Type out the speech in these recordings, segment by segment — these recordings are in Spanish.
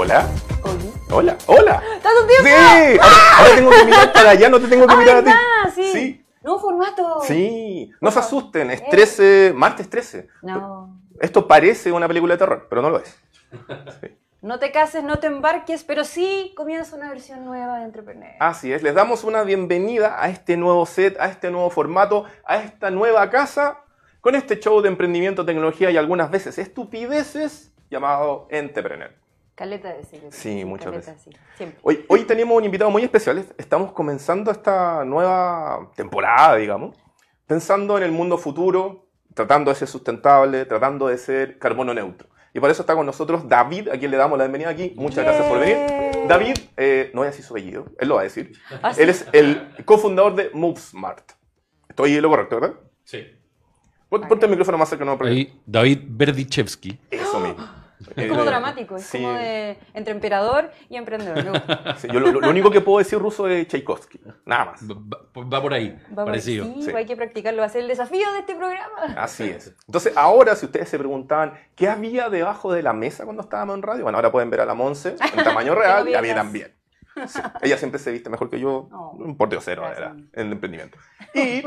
Hola. Oye. Hola. Hola. ¿Tanto tiempo? Sí. Ahora, ahora tengo que mirar para allá, no te tengo que Ah, mirar a ti. Sí. Sí. Nuevo formato. Sí. No se asusten, es Eh. 13, martes 13. No. Esto parece una película de terror, pero no lo es. No te cases, no te embarques, pero sí comienza una versión nueva de Entrepreneur. Así es, les damos una bienvenida a este nuevo set, a este nuevo formato, a esta nueva casa, con este show de emprendimiento, tecnología y algunas veces estupideces llamado Entrepreneur. Caleta de sí. Sí, muchas caleta, veces. sí, siempre. Hoy, hoy tenemos un invitado muy especial. Estamos comenzando esta nueva temporada, digamos, pensando en el mundo futuro, tratando de ser sustentable, tratando de ser carbono neutro. Y por eso está con nosotros David, a quien le damos la bienvenida aquí. Muchas gracias por venir. David, eh, no voy a decir su apellido, él lo va a decir. Ah, sí. Él es el cofundador de MoveSmart. Estoy en lo correcto, ¿verdad? Sí. Pon- Ponte el micrófono más cerca, no, Ahí, David Berdichevsky. Eso mismo. Es como dramático, es Sí. como de entre emperador y emprendedor. me gusta. Sí, yo lo, lo único que puedo decir ruso es Tchaikovsky, nada más. Va, va- va por ahí, Va por- parecido. sí, Sí. hay que practicarlo, va a ser el desafío de este programa. Así es. Entonces, ahora, si ustedes se preguntaban qué había debajo de la mesa cuando estábamos en radio, bueno, ahora pueden ver a la Monse en tamaño real y a mí también. Sí. Ella siempre se viste mejor que yo, Oh. un porteo cero Gracias. era, en el emprendimiento. Y,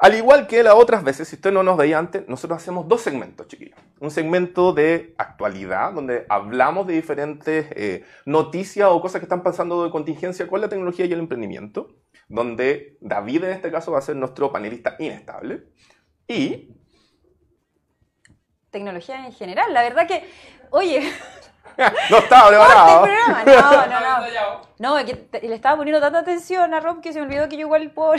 al igual que las otras veces, si usted no nos veía antes, nosotros hacemos dos segmentos, chiquillos. Un segmento de actualidad, donde hablamos de diferentes eh, noticias o cosas que están pasando de contingencia con la tecnología y el emprendimiento, donde David en este caso va a ser nuestro panelista inestable. Y Tecnología en general, la verdad que, oye, no estaba preparado. No, no, no. No, es que te- le estaba poniendo tanta atención a Rob que se me olvidó que yo igual puedo...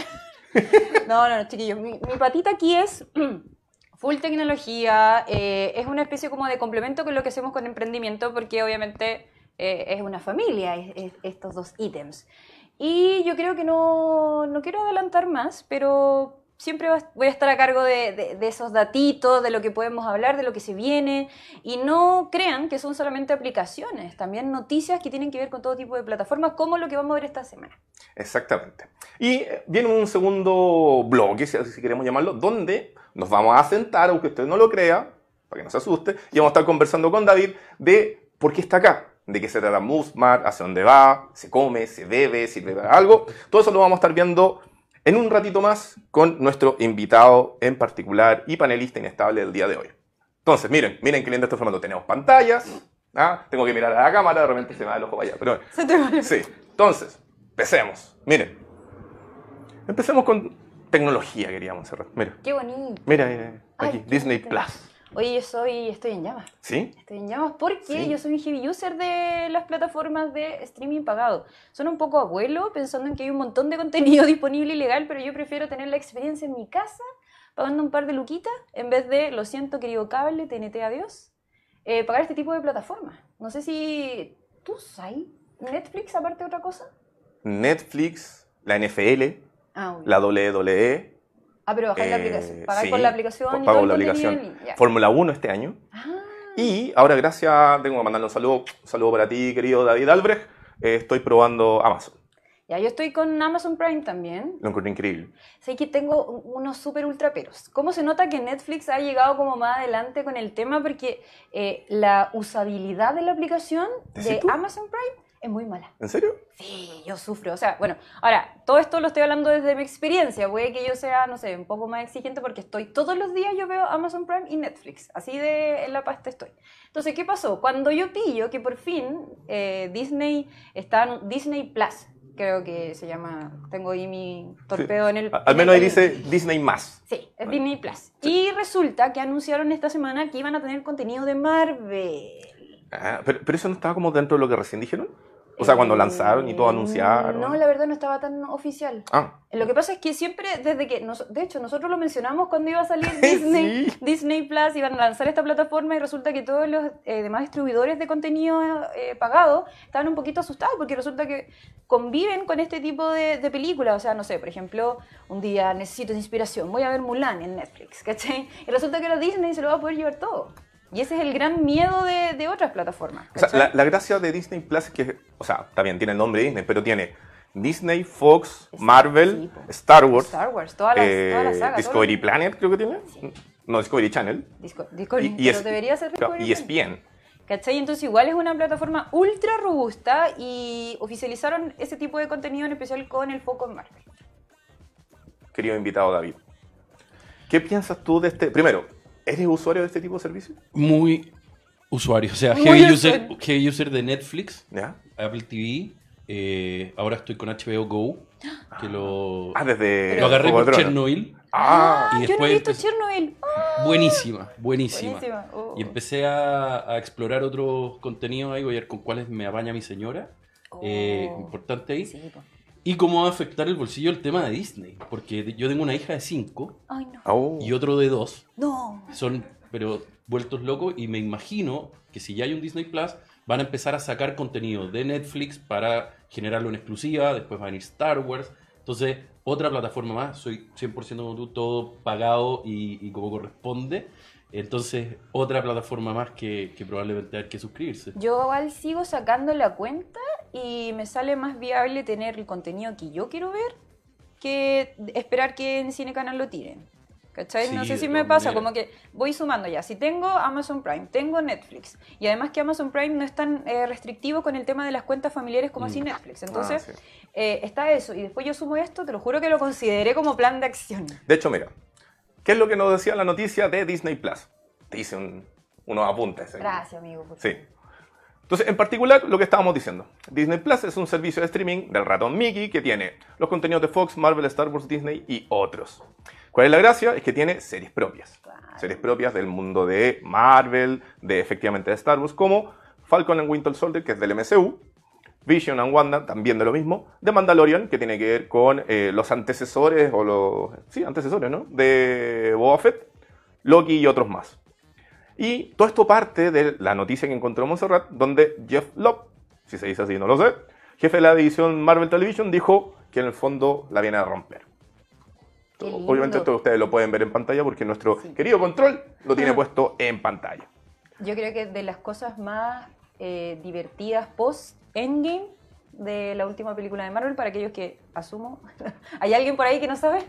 No, no, no, chiquillos. Mi, patita aquí es full tecnología. eh, es una especie como de complemento con lo que hacemos con emprendimiento porque obviamente eh, es una familia es- es- estos dos ítems. Y yo creo que no, no quiero adelantar más, pero siempre voy a estar a cargo de, esos datitos, de lo que podemos hablar, de lo que se viene. Y no crean que son solamente aplicaciones, también noticias que tienen que ver con todo tipo de plataformas, como lo que vamos a ver esta semana. Exactamente. Y eh, viene un segundo bloque, si queremos llamarlo, donde nos vamos a sentar, aunque usted no lo crea, para que no se asuste, y vamos a estar conversando con David de por qué está acá, de qué se trata MoveSmart, hacia dónde va, se come, se bebe, sirve para algo. Todo eso lo vamos a estar viendo en un ratito más con nuestro invitado en particular y panelista inestable del día de hoy. Entonces, miren, miren qué lindo este formato. Tenemos pantallas, ¿ah? tengo que mirar a la cámara, de repente se me da el ojo para allá, pero. Se te va- Sí, entonces, empecemos. Miren, empecemos con tecnología, queríamos cerrar. Mira, Qué bonito. mira, mira, aquí, Disney. Plus. Oye, yo soy, estoy en llamas. ¿Sí? Estoy en llamas porque Sí. yo soy un heavy user de las plataformas de streaming pagado. Son un poco abuelo pensando en que hay un montón de contenido disponible y legal, pero yo prefiero tener la experiencia en mi casa pagando un par de luquitas en vez de, lo siento querido cable, TNT adiós, eh, pagar este tipo de plataformas. No sé si tú sabes Netflix aparte de otra cosa. Netflix, la NFL, Ah, la WWE. Ah pero bajar la eh, aplicación. Pagar sí, por la aplicación. y pago todo el la aplicación. Fórmula 1 este año. Ah. Y ahora, gracias, tengo que mandarle un saludo, un saludo para ti, querido David Albrecht. Eh, estoy probando Amazon. Ya, yo estoy con Amazon Prime también. Lo encuentro increíble. Sé que tengo unos super ultra peros. ¿Cómo se nota que Netflix ha llegado como más adelante con el tema? Porque eh, la usabilidad de la aplicación ¿Decís de? Amazon Prime es muy mala. ¿En serio? Sí, yo sufro. O sea, bueno, ahora, todo esto lo estoy hablando desde mi experiencia. Puede que yo sea, no sé, un poco más exigente porque estoy todos los días, yo veo Amazon Prime y Netflix. Así de en la pasta estoy. Entonces, ¿qué pasó? Cuando yo pillo que por fin eh, Disney está en Disney Plus, creo que se llama, tengo ahí mi torpedo en el... Al menos ahí dice Disney más. Sí, es Disney Plus. Y resulta que anunciaron esta semana que iban a tener contenido de Marvel. Ah, pero, pero eso no estaba como dentro de lo que recién dijeron. O sea, cuando Eh, lanzaron y todo anunciaron. No, la verdad no estaba tan oficial. Ah, Lo que pasa es que siempre, desde que, nos- de hecho, nosotros lo mencionamos cuando iba a salir Disney, Sí. Disney Plus, iban a lanzar esta plataforma y resulta que todos los eh, demás distribuidores de contenido eh, pagado estaban un poquito asustados porque resulta que conviven con este tipo de, de películas. O sea, no sé, por ejemplo, un día necesito inspiración, voy a ver Mulan en Netflix, ¿cachai? Y resulta que ahora Disney se lo va a poder llevar todo. Y ese es el gran miedo de, de otras plataformas. o sea, la, la gracia de Disney Plus es que, o sea, también tiene el nombre Disney, pero tiene Disney, Fox, Marvel. Star Wars, Star Wars, toda la, eh, toda la saga. todo Discovery Planet, creo que tiene. No, Discovery Channel. Disco- Discovery, Y, y pero es- debería ser Discovery. y ESPN. ¿Cachai? Entonces igual es una plataforma ultra robusta y oficializaron ese tipo de contenido en especial con el foco en Marvel. Querido invitado David, ¿qué piensas tú de este? Primero, ¿eres usuario de este tipo de servicio? Muy usuario. O sea, Muy heavy user, heavy user de Netflix, ¿Ya? Apple TV. eh, ahora estoy con HBO Go. Que lo, Ah, desde lo agarré por. Chernobyl. Ah, Ah, y yo no he visto Chernobyl. Ah, Buenísima, buenísima. buenísima. Oh. Y empecé a, a explorar otros contenidos ahí, voy a ver con cuáles me apaña mi señora. Eh, Oh. importante ahí. Sí, po. Y cómo va a afectar el bolsillo el tema de Disney. Porque yo tengo una hija de 5 Ay, no. Oh. y otro de 2. No. Son, pero vueltos locos. Y me imagino que si ya hay un Disney Plus, van a empezar a sacar contenido de Netflix para generarlo en exclusiva. Después va a venir Star Wars. Entonces, otra plataforma más. Soy 100% como tú, todo pagado y, y como corresponde. Entonces, otra plataforma más que, que probablemente hay que suscribirse. Yo igual sigo sacando la cuenta y me sale más viable tener el contenido que yo quiero ver que esperar que en Cine Canal lo tiren. ¿Cachai? Sí, no sé si me pasa, maneras. como que voy sumando ya. Si tengo Amazon Prime, tengo Netflix. Y además que Amazon Prime no es tan eh, restrictivo con el tema de las cuentas familiares como Mm. así Netflix. Entonces, Ah, sí. eh, está eso. Y después yo sumo esto, te lo juro que lo consideré como plan de acción. De hecho, mira, ¿qué es lo que nos decía la noticia de Disney Plus? Te hice un- unos apuntes. ahí. Gracias, amigo. por Sí. favor. Entonces, en particular, lo que estábamos diciendo. Disney Plus es un servicio de streaming del ratón Mickey que tiene los contenidos de Fox, Marvel, Star Wars, Disney y otros. ¿Cuál es la gracia? Es que tiene series propias. Series propias del mundo de Marvel, de efectivamente de Star Wars, como Falcon and Winter Soldier, que es del MCU, Vision and Wanda, también de lo mismo, de Mandalorian, que tiene que ver con eh, los antecesores, o los... Sí, antecesores, ¿no? De Boba Fett, Loki y otros más. Y todo esto parte de la noticia que encontró Montserrat, donde Jeff Love, si se dice así, no lo sé, jefe de la división Marvel Television, dijo que en el fondo la viene a romper. Obviamente esto ustedes lo pueden ver en pantalla porque nuestro Sí. querido control lo tiene Ah. puesto en pantalla. Yo creo que de las cosas más eh, divertidas post-Endgame de la última película de Marvel, para aquellos que asumo, hay alguien por ahí que no sabe,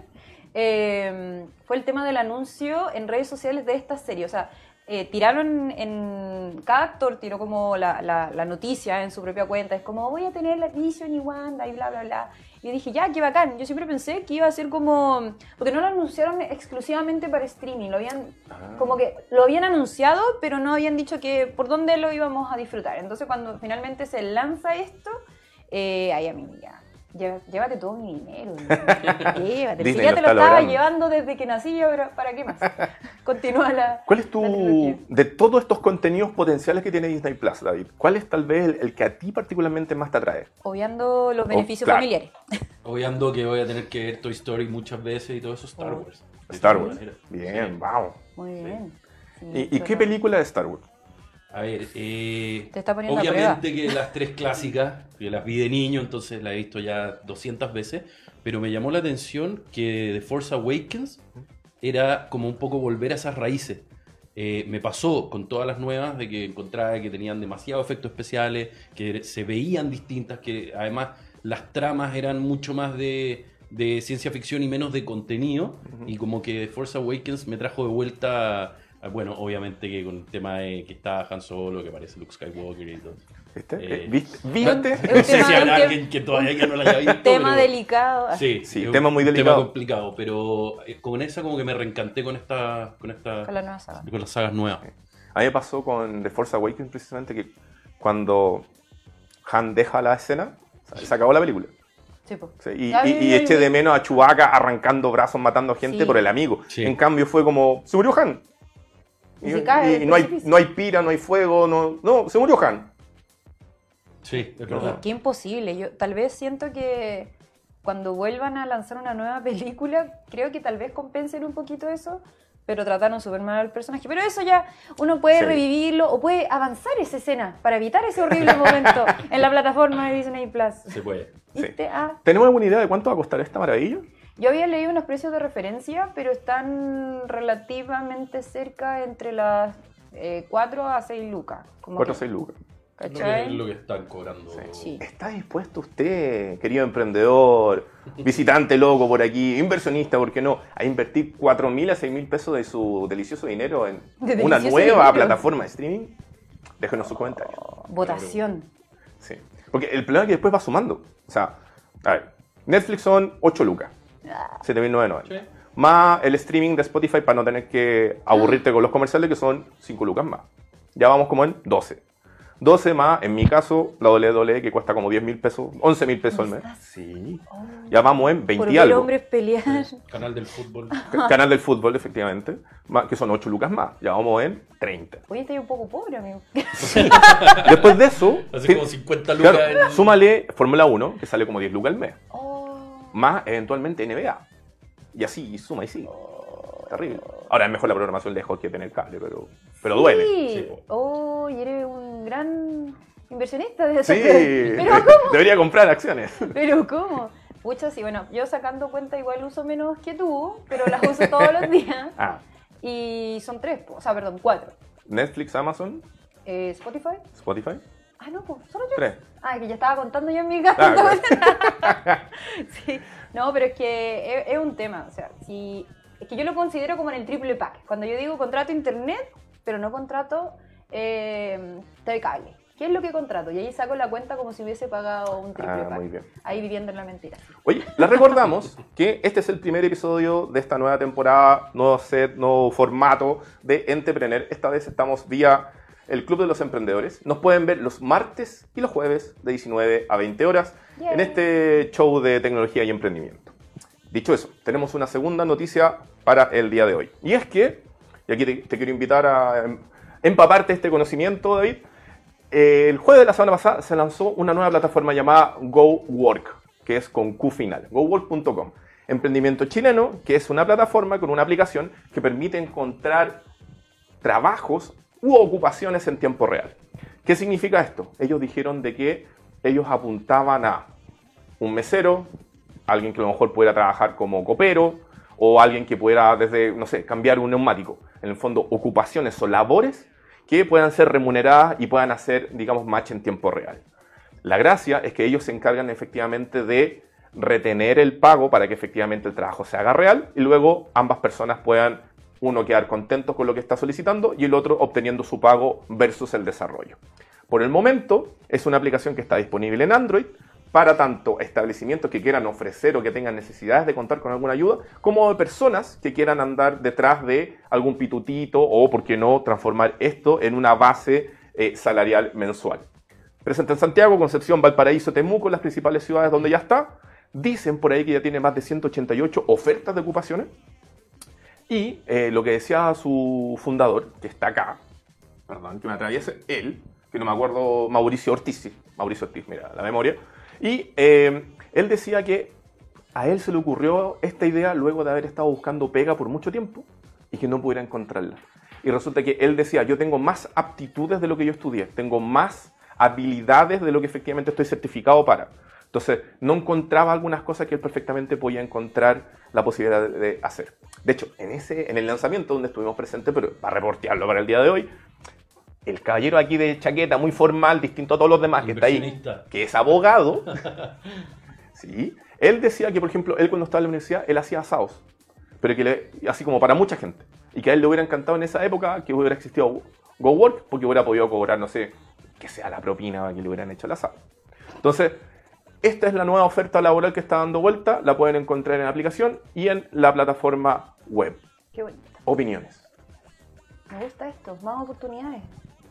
eh, fue el tema del anuncio en redes sociales de esta serie. O sea, eh, tiraron en. Cada actor tiró como la, la- la noticia en su propia cuenta. Es como, voy a tener la Vision y Wanda y bla, bla, bla. Y yo dije, ya, qué bacán. Yo siempre pensé que iba a ser como. Porque no lo anunciaron exclusivamente para streaming. Lo habían. Como que lo habían anunciado, pero no habían dicho que por dónde lo íbamos a disfrutar. Entonces, cuando finalmente se lanza esto, eh, ahí a mí ya. Llé- Llévate todo mi dinero. Llévate. Si ya lo te lo estaba logrando. llevando desde que nací, ahora, ¿para qué más? Continúa la. ¿Cuál es tu, de todos estos contenidos potenciales que tiene Disney Plus, David, cuál es tal vez el, el que a ti particularmente más te atrae? Obviando los beneficios claro. familiares. Obviando que voy a tener que ver Toy Story muchas veces y todo eso, Star Oh. Wars. Star Wars. Bien, vamos. Muy bien. Sí, ¿Y, y qué película de Star Wars? A ver, eh, Te está poniendo a obviamente que las tres clásicas, que las vi de niño, entonces las he visto ya 200 veces, pero me llamó la atención que The Force Awakens era como un poco volver a esas raíces. Eh, me pasó con todas las nuevas de que encontraba que tenían demasiados efectos especiales, que se veían distintas, que además las tramas eran mucho más de, de ciencia ficción y menos de contenido, y como que The Force Awakens me trajo de vuelta, bueno, obviamente que con el tema de que está Han Solo, que parece Luke Skywalker y todo. ¿Viste? Eh, ¿Viste? ¿Viste? Es un No sé tema- si habrá alguien que todavía que no la haya visto. Tema pero- delicado. Sí, Sí, tema muy delicado. Tema complicado, pero eh, con esa como que me reencanté con esta, con esta, Con la nueva saga. con las sagas nuevas. A mí me pasó con The Force Awakens precisamente que cuando Han deja la escena, se acabó la película. Sí. Sí, y, Ay, y- y ay, eché ay. de menos a Chewbacca arrancando brazos, matando gente Sí. por el amigo. Sí. En cambio fue como, se murió Han. Y se cae del y no, hay, no hay pira, no hay fuego, no, no, se murió Han. Sí, es verdad. qué imposible. Yo tal vez siento que cuando vuelvan a lanzar una nueva película, creo que tal vez compensen un poquito eso, pero trataron súper mal al personaje. Pero eso ya uno puede Sí. revivirlo o puede avanzar esa escena para evitar ese horrible momento en la plataforma de Disney Plus. Se puede. Ah, ¿Tenemos alguna idea de cuánto va a costar esta maravilla? Yo había leído unos precios de referencia, pero están relativamente cerca entre las 4 a 6 lucas. Como 4 o que- 6 lucas. Es lo que, ¿Cachai? es lo que están cobrando. Sí. ¿Está dispuesto usted, querido emprendedor, visitante loco por aquí, inversionista, por qué no, a invertir 4 mil a 6 mil pesos de su delicioso dinero en De una nueva dinero. plataforma de streaming? Déjenos sus comentarios. Votación. Sí. Porque el problema es que después va sumando. O sea, a ver, Netflix son 8 lucas. 7.990. Sí. Más el streaming de Spotify para no tener que aburrirte con los comerciales que son 5 lucas más. Ya vamos como en 12. 12 más, en mi caso, la WWE que cuesta como 10 mil pesos, 11 mil pesos al mes. Sí. Ya vamos en 20 Por y ver algo. hombres pelear. Canal del fútbol. Ca- Canal del fútbol, efectivamente. más- Que son 8 lucas más. Ya vamos en 30. Oye, estoy un poco pobre, amigo. Después de eso, Hace como 50 lucas claro, en- súmale Fórmula 1, que sale como 10 lucas al mes. Oh. Más eventualmente NBA. Y así, suma y sí. Terrible. Ahora es mejor la programación lejos que tener cable, pero, pero duele. Sí. Oh, y eres un gran inversionista de Sí, Pero ¿cómo? debería comprar acciones. Pero ¿cómo? Pucha, sí, bueno, yo sacando cuenta igual uso menos que tú, pero las uso todos los días. Ah, Y son tres, o sea, perdón, cuatro. Netflix, Amazon, Eh, Spotify. Spotify. Ah, no, pues, solo yo. Tres. Ah, que ya estaba contando yo en mi casa. Ah, sí. No, pero es que es, es un tema. O sea, si, es que yo lo considero como en el triple pack. Cuando yo digo contrato internet, pero no contrato eh, TV cable. ¿Qué es lo que contrato? Y ahí saco la cuenta como si hubiese pagado un triple Ah, pack. muy bien. Ahí viviendo en la mentira. Oye, les recordamos que este es el primer episodio de esta nueva temporada, nuevo set, nuevo formato de Entrepreneur. Esta vez estamos vía el Club de los Emprendedores. Nos pueden ver los martes y los jueves de 19 a 20 horas en este show de tecnología y emprendimiento. Dicho eso, tenemos una segunda noticia para el día de hoy. Y es que, y aquí te, te quiero invitar a em- empaparte este conocimiento, David. Eh, el jueves de la semana pasada se lanzó una nueva plataforma llamada GoWork, que es con Q final, gowork.com. Emprendimiento chileno, que es una plataforma con una aplicación que permite encontrar trabajos u ocupaciones en tiempo real. ¿Qué significa esto? Ellos dijeron de que ellos apuntaban a un mesero, alguien que a lo mejor pudiera trabajar como copero, o alguien que pudiera, desde, no sé, cambiar un neumático. En el fondo, ocupaciones o labores que puedan ser remuneradas y puedan hacer, digamos, match en tiempo real. La gracia es que ellos se encargan efectivamente de retener el pago para que efectivamente el trabajo se haga real y luego ambas personas puedan, uno quedar contentos con lo que está solicitando y el otro obteniendo su pago versus el desarrollo. Por el momento es una aplicación que está disponible en Android para tanto establecimientos que quieran ofrecer o que tengan necesidades de contar con alguna ayuda, como de personas que quieran andar detrás de algún pitutito o, por qué no, transformar esto en una base eh, salarial mensual. Presente en Santiago, Concepción, Valparaíso, Temuco, las principales ciudades donde ya está. Dicen por ahí que ya tiene más de 188 ofertas de ocupaciones. Y eh, lo que decía su fundador, que está acá, perdón, que me atraviese, él, que no me acuerdo, Mauricio Ortiz, Mauricio Ortiz, mira, la memoria. Y eh, él decía que a él se le ocurrió esta idea luego de haber estado buscando pega por mucho tiempo y que no pudiera encontrarla. Y resulta que él decía, yo tengo más aptitudes de lo que yo estudié, tengo más habilidades de lo que efectivamente estoy certificado para. Entonces, no encontraba algunas cosas que él perfectamente podía encontrar la posibilidad de, de hacer. De hecho, en, ese, en el lanzamiento donde estuvimos presentes, pero para reportearlo para el día de hoy, el caballero aquí de chaqueta, muy formal, distinto a todos los demás, que está ahí, que es abogado, ¿sí? él decía que, por ejemplo, él cuando estaba en la universidad, él hacía asados, pero que le, así como para mucha gente, y que a él le hubiera encantado en esa época que hubiera existido GoWork, porque hubiera podido cobrar, no sé, que sea la propina que le hubieran hecho el asado. Entonces, esta es la nueva oferta laboral que está dando vuelta, la pueden encontrar en la aplicación y en la plataforma web. Qué bonito. Opiniones. Me gusta esto, más oportunidades.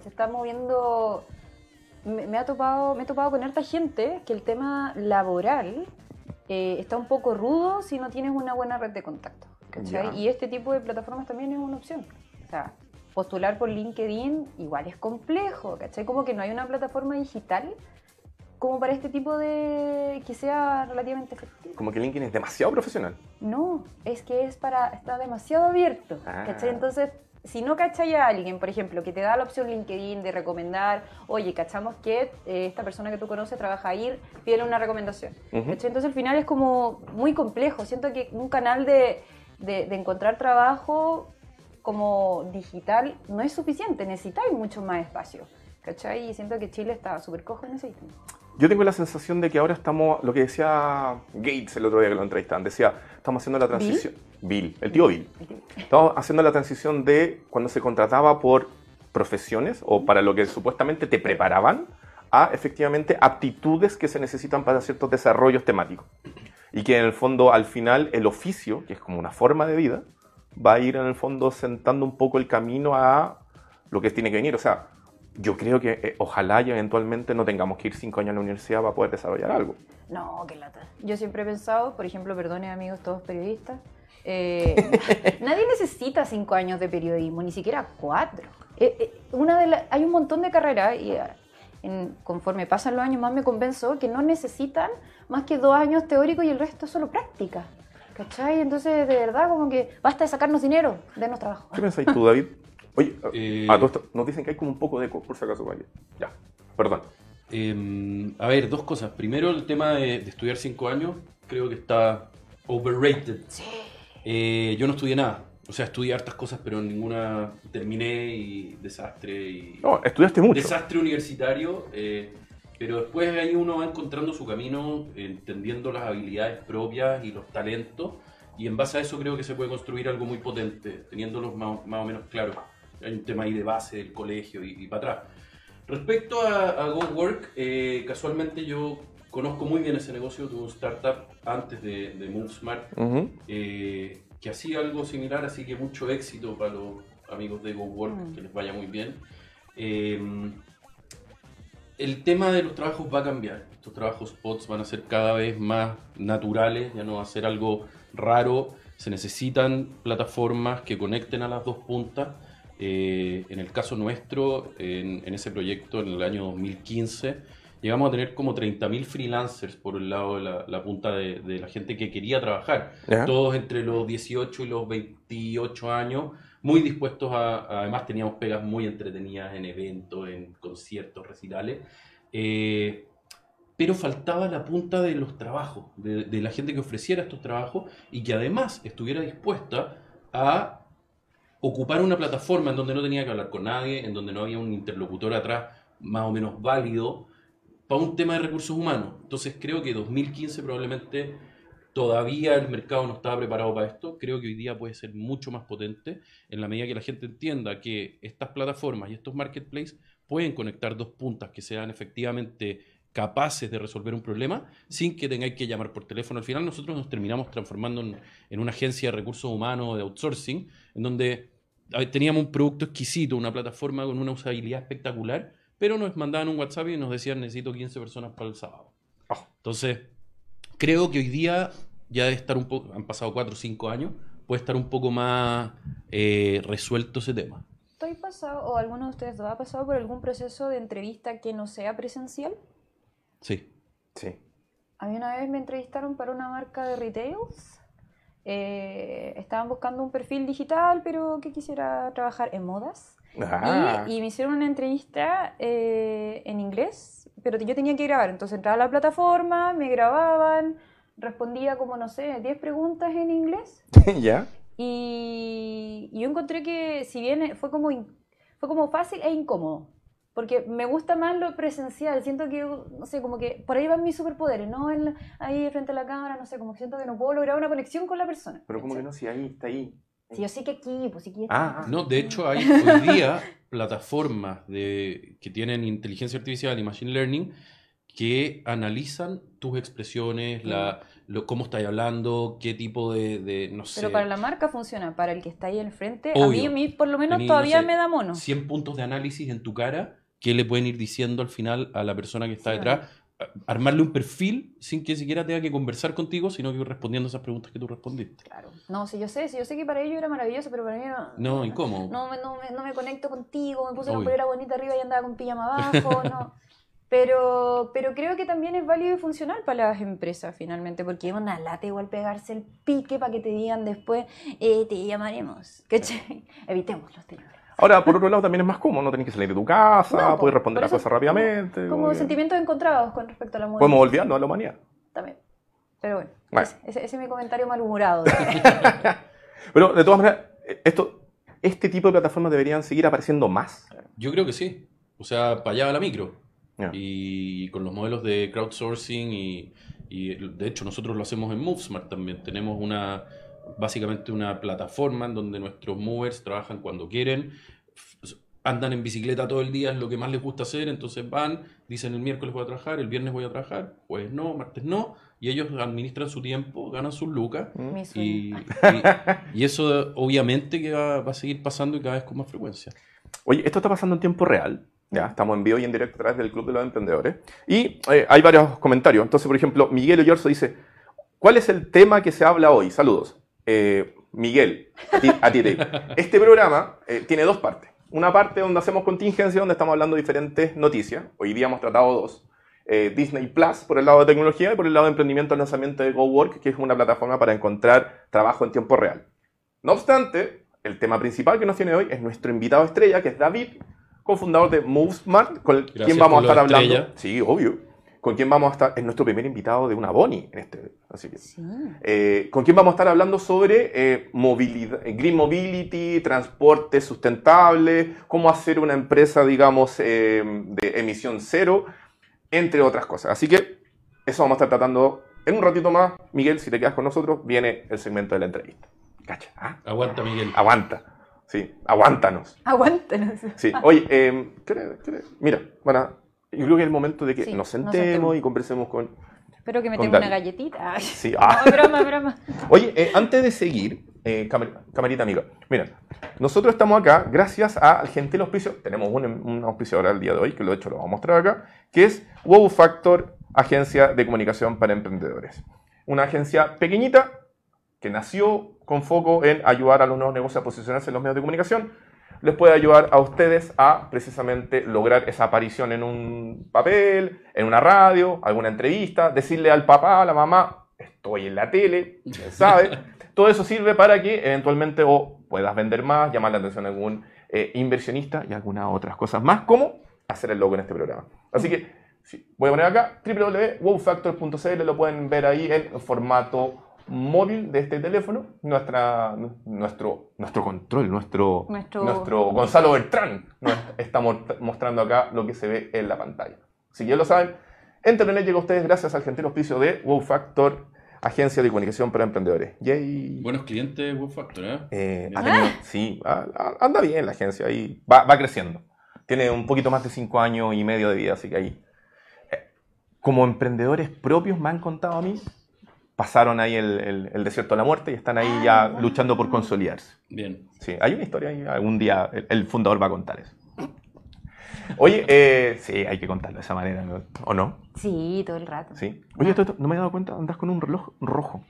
Se está moviendo. Me, me ha topado, me he topado con harta gente que el tema laboral eh, está un poco rudo si no tienes una buena red de contacto. Y este tipo de plataformas también es una opción. O sea, postular por LinkedIn igual es complejo, ¿cachai? Como que no hay una plataforma digital como para este tipo de. que sea relativamente efectiva. Como que LinkedIn es demasiado profesional. No, es que es para. está demasiado abierto. Ah. ¿cachai? Entonces, si no cachai a alguien, por ejemplo, que te da la opción LinkedIn de recomendar, oye, cachamos que eh, esta persona que tú conoces trabaja ahí, pídele una recomendación. ¿cachai? Entonces, al final es como muy complejo. Siento que un canal de, de- de encontrar trabajo como digital no es suficiente, necesitáis mucho más espacio. ¿Cachai? Y siento que Chile está súper cojo en ese ítem. Yo tengo la sensación de que ahora estamos, lo que decía Gates el otro día que lo entrevistaban, decía, estamos haciendo la transición. Bill, el tío Bill. Estamos haciendo la transición de cuando se contrataba por profesiones o para lo que supuestamente te preparaban a efectivamente aptitudes que se necesitan para ciertos desarrollos temáticos. Y que en el fondo, al final, el oficio, que es como una forma de vida, va a ir en el fondo sentando un poco el camino a lo que tiene que venir. O sea, yo creo que eh, ojalá y eventualmente no tengamos que ir cinco años a la universidad para poder desarrollar algo. No, qué lata. Yo siempre he pensado, por ejemplo, perdone amigos todos periodistas, eh, nadie necesita cinco años de periodismo, ni siquiera cuatro. Eh, una de hay un montón de carreras y conforme pasan los años más me convenzo que no necesitan más que dos años teóricos y el resto es solo práctica. ¿Cachai? Entonces, de verdad, como que basta de sacarnos dinero, denos trabajo. ¿Qué pensáis tú, David? Oye, eh, nos dicen que hay como un poco de eco, por si acaso, vaya. Ya, perdón. Em, a ver, dos cosas. Primero, el tema de, estudiar cinco años, creo que está overrated. Sí. Eh, yo no estudié nada. O sea, estudié hartas cosas, pero ninguna terminé y desastre. Y... No, estudiaste mucho. Desastre universitario. Eh, pero después ahí uno va encontrando su camino, entendiendo las habilidades propias y los talentos. Y en base a eso creo que se puede construir algo muy potente, teniéndolos más, más o menos claros. Hay un tema ahí de base del colegio y, para atrás. Respecto a, GoWork, eh, casualmente yo conozco muy bien ese negocio, tuve un startup antes de, de MoveSmart eh, que hacía algo similar, así que mucho éxito para los amigos de GoWork, mm. que les vaya muy bien. Eh, el tema de los trabajos va a cambiar. Estos trabajos spots van a ser cada vez más naturales, ya no va a ser algo raro. Se necesitan plataformas que conecten a las dos puntas. Eh, en el caso nuestro, en, ese proyecto, en el año 2015, llegamos a tener como 30.000 freelancers por el lado de la, punta de, la gente que quería trabajar. Todos entre los 18 y los 28 años, muy dispuestos a, además teníamos pegas muy entretenidas en eventos, en conciertos, recitales. Eh, pero faltaba la punta de los trabajos, de, de, la gente que ofreciera estos trabajos y que además estuviera dispuesta a ocupar una plataforma en donde no tenía que hablar con nadie, en donde no había un interlocutor atrás más o menos válido para un tema de recursos humanos. Entonces creo que 2015 probablemente todavía el mercado no estaba preparado para esto. Creo que hoy día puede ser mucho más potente en la medida que la gente entienda que estas plataformas y estos marketplaces pueden conectar dos puntas que sean efectivamente capaces de resolver un problema sin que tengáis que llamar por teléfono. Al final nosotros nos terminamos transformando en, una agencia de recursos humanos de outsourcing, en donde teníamos un producto exquisito, una plataforma con una usabilidad espectacular, pero nos mandaban un WhatsApp y nos decían necesito 15 personas para el sábado. Ah. Entonces, creo que hoy día ya debe estar un poco, han pasado 4 o 5 años, puede estar un poco más eh, resuelto ese tema. ¿Estoy pasado, o alguno de ustedes ha pasado por algún proceso de entrevista que no sea presencial? Sí. Sí. A mí una vez me entrevistaron para una marca de retails. Eh, estaban buscando un perfil digital, pero que quisiera trabajar en modas. Y, me hicieron una entrevista eh, en inglés, pero yo tenía que grabar. Entonces entraba a la plataforma, me grababan, respondía como, no sé, 10 preguntas en inglés. ¿Ya? Y, yo encontré que, si bien fue como, fue como fácil e incómodo, porque me gusta más lo presencial, siento que, no sé, como que por ahí van mis superpoderes, ¿no? ahí frente a la cámara, no sé, como que siento que no puedo lograr una conexión con la persona. Pero como que no, si ahí está ahí. Si yo sé que aquí, pues si aquí ah, no, de hecho hay hoy día plataformas de, que tienen inteligencia artificial y machine learning que analizan tus expresiones, la, lo, cómo estás hablando, qué tipo de, no sé. Pero para la marca funciona, para el que está ahí al frente, a mí, a mí por lo menos todavía me da mono. 100 puntos de análisis en tu cara, ¿qué le pueden ir diciendo al final a la persona que está detrás? Armarle un perfil sin que siquiera tenga que conversar contigo, sino que ir respondiendo esas preguntas que tú respondiste. Claro. No, si yo sé, si yo sé que para ellos era maravilloso, pero para mí no. No, ¿y cómo? No, no, no, me conecto contigo, me puse una polera bonita arriba y andaba con pijama abajo, no. Pero, pero creo que también es válido y funcional para las empresas finalmente, porque es una lata igual pegarse el pique para que te digan después, eh, te llamaremos. Evitemos los teléfonos. Ahora, por otro lado, también es más cómodo, no tenés que salir de tu casa, puedes responder a cosas rápidamente. Como, sentimientos encontrados con respecto a la mujer. Podemos olvidarnos a la humanidad. También. Pero bueno, Ese, es mi comentario malhumorado. Pero de todas maneras, esto, este tipo de plataformas deberían seguir apareciendo más. Yo creo que sí. O sea, para allá va la micro. Y con los modelos de crowdsourcing y, de hecho nosotros lo hacemos en MoveSmart también. Tenemos una básicamente una plataforma en donde nuestros movers trabajan cuando quieren. andan en bicicleta todo el día, es lo que más les gusta hacer, entonces van, dicen el miércoles voy a trabajar, el viernes voy a trabajar, pues no, martes no, y ellos administran su tiempo, ganan sus lucas, Mi y, sueño. y- y eso obviamente que va, va a seguir pasando y cada vez con más frecuencia. Oye, esto está pasando en tiempo real. Ya, estamos en vivo y en directo a través del Club de los Emprendedores. Y eh, hay varios comentarios. Entonces, por ejemplo, Miguel Oyorzo dice, ¿cuál es el tema que se habla hoy? Saludos. Eh, Miguel, a ti, a ti, Dave. Este programa eh, tiene dos partes. Una parte donde hacemos contingencia, donde estamos hablando de diferentes noticias. Hoy día hemos tratado dos. Eh, Disney Plus por el lado de tecnología y por el lado de emprendimiento, el lanzamiento de GoWork, que es una plataforma para encontrar trabajo en tiempo real. No obstante, el tema principal que nos tiene hoy es nuestro invitado estrella, que es David, cofundador de MoveSmart, con Gracias quien vamos a estar hablando. estrella. Sí, obvio. Con quien vamos a estar, es nuestro primer invitado de una Boni en este. Así que, Sí. eh, con quien vamos a estar hablando sobre eh, movilidad, green mobility, transporte sustentable, cómo hacer una empresa, digamos, eh, de emisión cero, entre otras cosas. Así que eso vamos a estar tratando en un ratito más. Miguel, si te quedas con nosotros, viene el segmento de la entrevista. Cacha, ¿ah? Aguanta, Miguel. Aguanta. Sí, aguántanos. Aguántanos. Sí, oye, eh, ¿qué- qué- mira, bueno, yo creo que es el momento de que Sí, nos nos sentemos sentemos. y conversemos con... Espero que me tenga una galletita. Ay, Sí, no, ah. es broma, broma. Oye, eh, antes de seguir, eh, camer- amiga, mira, nosotros estamos acá gracias al gentil auspicio, tenemos un, un auspiciador al día de hoy, que lo de hecho lo vamos a mostrar acá, que es Wow Factor, agencia de comunicación para emprendedores. Una agencia pequeñita que nació con foco en ayudar a los nuevos negocios a posicionarse en los medios de comunicación, les puede ayudar a ustedes a precisamente lograr esa aparición en un papel, en una radio, alguna entrevista, decirle al papá, a la mamá, estoy en la tele, quién sabe. Todo eso sirve para que eventualmente o puedas vender más, llamar la atención a algún eh, inversionista y algunas otras cosas más, como hacer el logo en este programa. Así que sí, voy a poner acá www.wowfactor.cl, lo pueden ver ahí en formato móvil de este teléfono, nuestra, nuestro, nuestro control, nuestro, Nuestro- nuestro Gonzalo Beltrán nos está mo- mostrando acá lo que se ve en la pantalla. Si ya lo saben, Internet llega a ustedes gracias al gentil auspicio de Wow Factor, agencia de comunicación para emprendedores. Yay. Buenos clientes, Web Factor, ¿eh? Eh, ha tenido- sí, anda bien la agencia ahí, va, va creciendo. Tiene un poquito más de cinco años y medio de vida, así que ahí. eh, como emprendedores propios me han contado a mí, pasaron ahí el, el- el desierto de la muerte y están ahí ya luchando por consolidarse. Bien. Sí, hay una historia ahí, algún día el, el fundador va a contar eso. Oye, eh, sí, hay que contarlo de esa manera, ¿no? ¿o no? Sí, todo el rato. Sí. Oye, esto, esto- no me he dado cuenta, andas con un reloj rojo.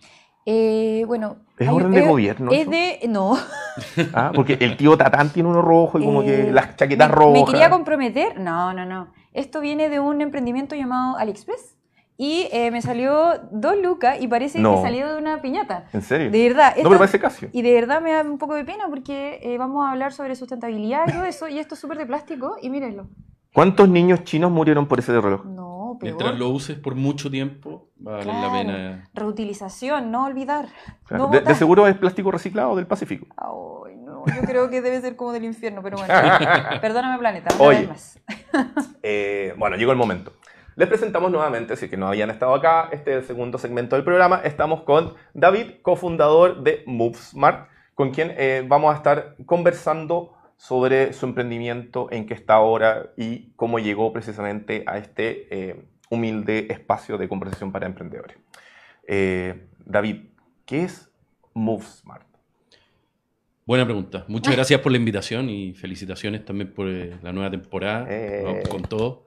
Eh, bueno. ¿Es hay- orden de gobierno Es eso? de. No. Ah, porque el tío Tatán tiene uno rojo y como que Eh, las chaquetas me- rojas. ¿Me quería comprometer? No, no, no. Esto viene de un emprendimiento llamado AliExpress. Y eh, me salió dos lucas y parece No. que salió de una piñata. ¿En serio? De verdad. No, esto- pero parece Casio. Y de verdad me da un poco de pena porque eh, vamos a hablar sobre sustentabilidad y todo eso. Y esto es súper de plástico. Y mírenlo. ¿Cuántos niños chinos murieron por ese reloj? No, peor. Mientras lo uses por mucho tiempo, va a valer la Claro. pena. Reutilización, no olvidar. Claro, no de, de seguro es plástico reciclado del Pacífico. Ay, no, yo creo que debe ser como del infierno, pero bueno. Perdóname, planeta, una Oye. vez más. Eh, bueno, llegó el momento. Les presentamos nuevamente, si que no habían estado acá, este es el segundo segmento del programa. Estamos con David, cofundador de MoveSmart, con quien eh, vamos a estar conversando sobre su emprendimiento, en qué está ahora y cómo llegó precisamente a este eh, humilde espacio de conversación para emprendedores. Eh, David, ¿qué es MoveSmart? Buena pregunta. Muchas gracias por la invitación y felicitaciones también por la nueva temporada. Eh. Con todo.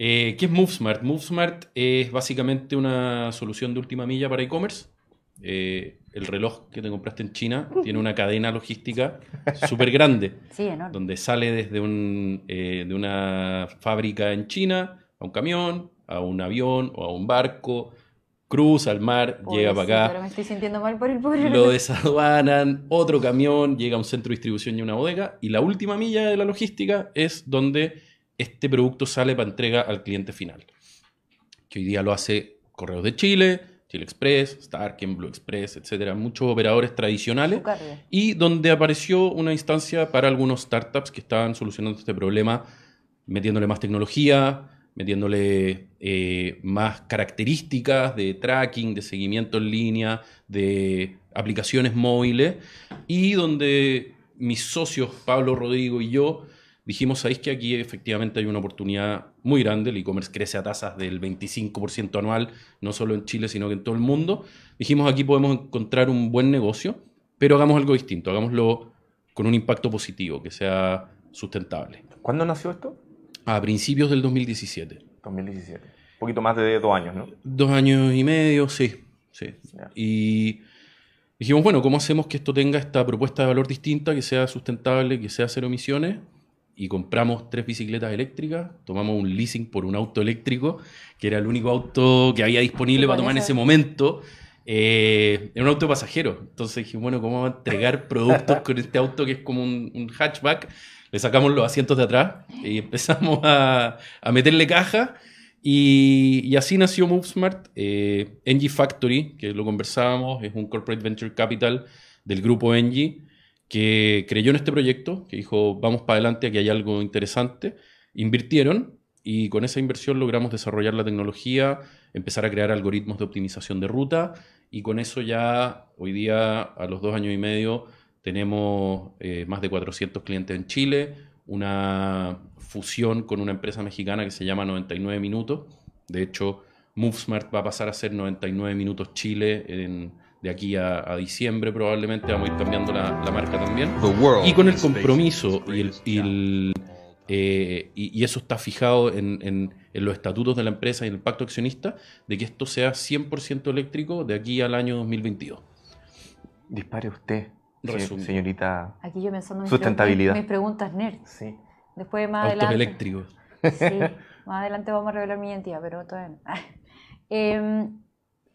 Eh, ¿Qué es MoveSmart? MoveSmart es básicamente una solución de última milla para e-commerce. Eh, el reloj que te compraste en China tiene una cadena logística súper grande, Sí, enorme. donde sale desde un, eh, de una fábrica en China a un camión, a un avión o a un barco, cruza al mar, llega para acá Ahora me estoy sintiendo mal por el pobre. lo desaduanan, otro camión, llega a un centro de distribución y a una bodega, y la última milla de la logística es donde este producto sale para entrega al cliente final. Que hoy día lo hace Correos de Chile, Chile Express, Starken, Blue Express, etcétera, muchos operadores tradicionales, y donde apareció una instancia para algunos startups que estaban solucionando este problema, metiéndole más tecnología, metiéndole eh, más características de tracking, de seguimiento en línea, de aplicaciones móviles, y donde mis socios, Pablo, Rodrigo y yo, dijimos, ¿sabéis que aquí efectivamente hay una oportunidad muy grande? El e-commerce crece a tasas del 25% anual, no solo en Chile, sino que en todo el mundo. Dijimos, aquí podemos encontrar un buen negocio, pero hagamos algo distinto, hagámoslo con un impacto positivo, que sea sustentable. ¿Cuándo nació esto? A principios del 2017. 2017. Un poquito más de dos años, ¿no? Dos años y medio, sí. sí. Y dijimos, bueno, ¿cómo hacemos que esto tenga esta propuesta de valor distinta, que sea sustentable, que sea cero emisiones? Y compramos tres bicicletas eléctricas, tomamos un leasing por un auto eléctrico, que era el único auto que había disponible para tomar en ese momento. Eh, era un auto pasajero. Entonces dije, bueno, ¿cómo vamos a entregar productos con este auto que es como un, hatchback? Le sacamos los asientos de atrás y empezamos a, meterle caja. Y, así nació MoveSmart. Eh, Engie Factory, que lo conversábamos, es un corporate venture capital del grupo Engie que creyó en este proyecto, que dijo, vamos para adelante, aquí hay algo interesante, invirtieron y con esa inversión logramos desarrollar la tecnología, empezar a crear algoritmos de optimización de ruta y con eso ya hoy día, a los dos años y medio, tenemos eh, más de 400 clientes en Chile, una fusión con una empresa mexicana que se llama 99 Minutos. De hecho, MoveSmart va a pasar a ser 99 Minutos Chile en de aquí a, diciembre probablemente vamos a ir cambiando la, marca también. Y con el compromiso y, eh, y, eso está fijado en, los estatutos de la empresa y en el pacto accionista, de que esto sea 100% eléctrico de aquí al año 2022. Dispare usted, señorita. Aquí yo pensando en sustentabilidad. Mis preguntas nerd. Sí. Después más adelante. eléctricos. Sí, más adelante vamos a revelar mi identidad, pero todavía no. eh,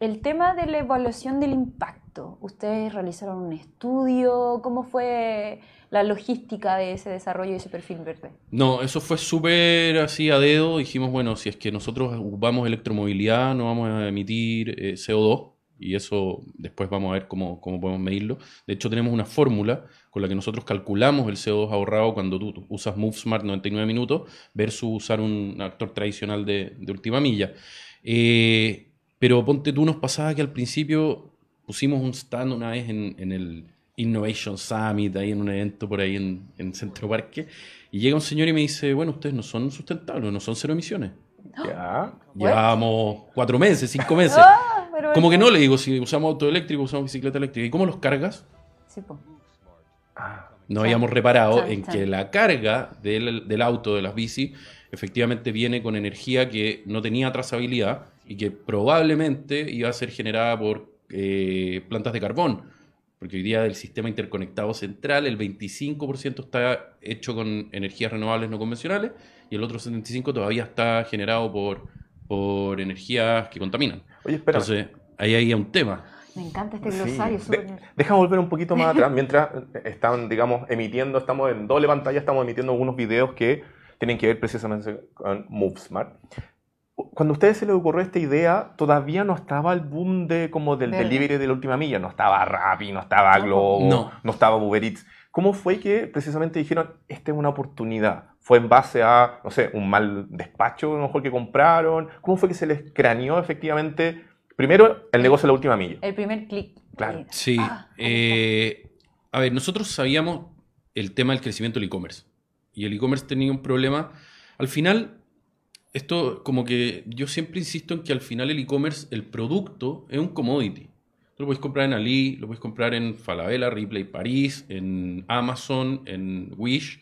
el tema de la evaluación del impacto, ¿ustedes realizaron un estudio? ¿Cómo fue la logística de ese desarrollo y ese perfil verde? No, eso fue súper así a dedo. Dijimos, bueno, si es que nosotros ocupamos electromovilidad, no vamos a emitir eh, CO2 y eso después vamos a ver cómo, cómo, podemos medirlo. De hecho, tenemos una fórmula con la que nosotros calculamos el CO2 ahorrado cuando tú usas MoveSmart 99 minutos versus usar un actor tradicional de, de última milla. Eh, pero ponte tú, nos pasaba que al principio pusimos un stand una vez en, el Innovation Summit, ahí en un evento por ahí en, Centro Parque, y llega un señor y me dice, bueno, ustedes no son sustentables, no son cero emisiones. Ya. Llevamos cuatro meses, cinco meses. Ah, Como que no le digo, si usamos auto eléctrico, usamos bicicleta eléctrica. ¿Y cómo los cargas? Sí, pues. No habíamos reparado en que la carga del, del, auto, de las bici, efectivamente viene con energía que no tenía trazabilidad y que probablemente iba a ser generada por eh, plantas de carbón, porque hoy día del sistema interconectado central el 25% está hecho con energías renovables no convencionales y el otro 75% todavía está generado por, por energías que contaminan. Oye, espera. Entonces, ahí hay un tema. Me encanta este glosario. Sí. deja volver un poquito más atrás. Mientras están, digamos, emitiendo, estamos en doble pantalla, estamos emitiendo algunos videos que tienen que ver precisamente con MoveSmart cuando a ustedes se les ocurrió esta idea, todavía no estaba el boom de, como del delivery de la última milla. No estaba Rappi, no estaba Globo, no, estaba Uber Eats. ¿Cómo fue que precisamente dijeron, esta es una oportunidad? ¿Fue en base a, no sé, un mal despacho a lo mejor que compraron? ¿Cómo fue que se les craneó efectivamente, primero, el negocio de la última milla? El primer clic. Claro. Sí. Ah, eh, a ver, nosotros sabíamos el tema del crecimiento del e-commerce. Y el e-commerce tenía un problema. Al final, esto como que yo siempre insisto en que al final el e-commerce, el producto es un commodity. Lo puedes comprar en Ali, lo puedes comprar en Falabella, Ripley París, en Amazon, en Wish,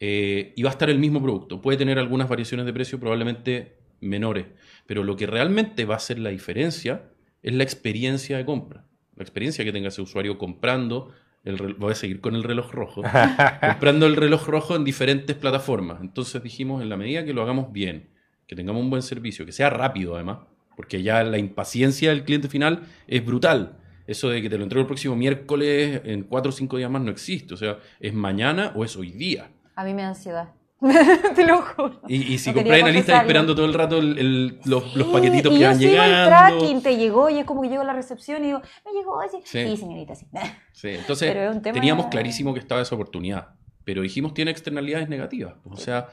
eh, y va a estar el mismo producto. Puede tener algunas variaciones de precio, probablemente menores, pero lo que realmente va a hacer la diferencia es la experiencia de compra. La experiencia que tenga ese usuario comprando, el voy a seguir con el reloj rojo, comprando el reloj rojo en diferentes plataformas. Entonces dijimos, en la medida que lo hagamos bien, que tengamos un buen servicio, que sea rápido además, porque ya la impaciencia del cliente final es brutal. Eso de que te lo entrego el próximo miércoles, en cuatro o cinco días más, no existe. O sea, es mañana o es hoy día. A mí me da ansiedad. te lo juro. Y, si compras en la lista esperando todo el rato los, los, paquetitos que van llegando. el tracking te llegó y es como que llego a la recepción y digo, me llegó así. Sí, señorita, sí. Sí, entonces teníamos clarísimo que estaba esa oportunidad. Pero dijimos tiene externalidades negativas. O sea,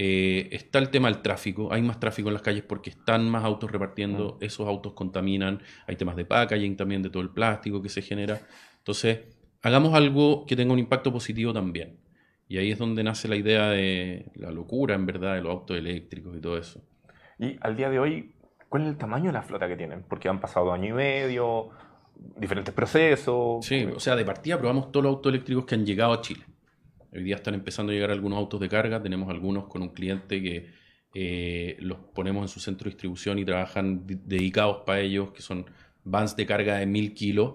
eh, está el tema del tráfico, hay más tráfico en las calles porque están más autos repartiendo, esos autos contaminan, hay temas de packaging también, de todo el plástico que se genera. Entonces, hagamos algo que tenga un impacto positivo también. Y ahí es donde nace la idea de la locura, en verdad, de los autos eléctricos y todo eso. Y al día de hoy, ¿cuál es el tamaño de la flota que tienen? Porque han pasado año y medio, diferentes procesos. Sí, o sea, de partida probamos todos los autos eléctricos que han llegado a Chile. Hoy día están empezando a llegar algunos autos de carga, tenemos algunos con un cliente que eh, los ponemos en su centro de distribución y trabajan dedicados para ellos, que son vans de carga de mil kilos.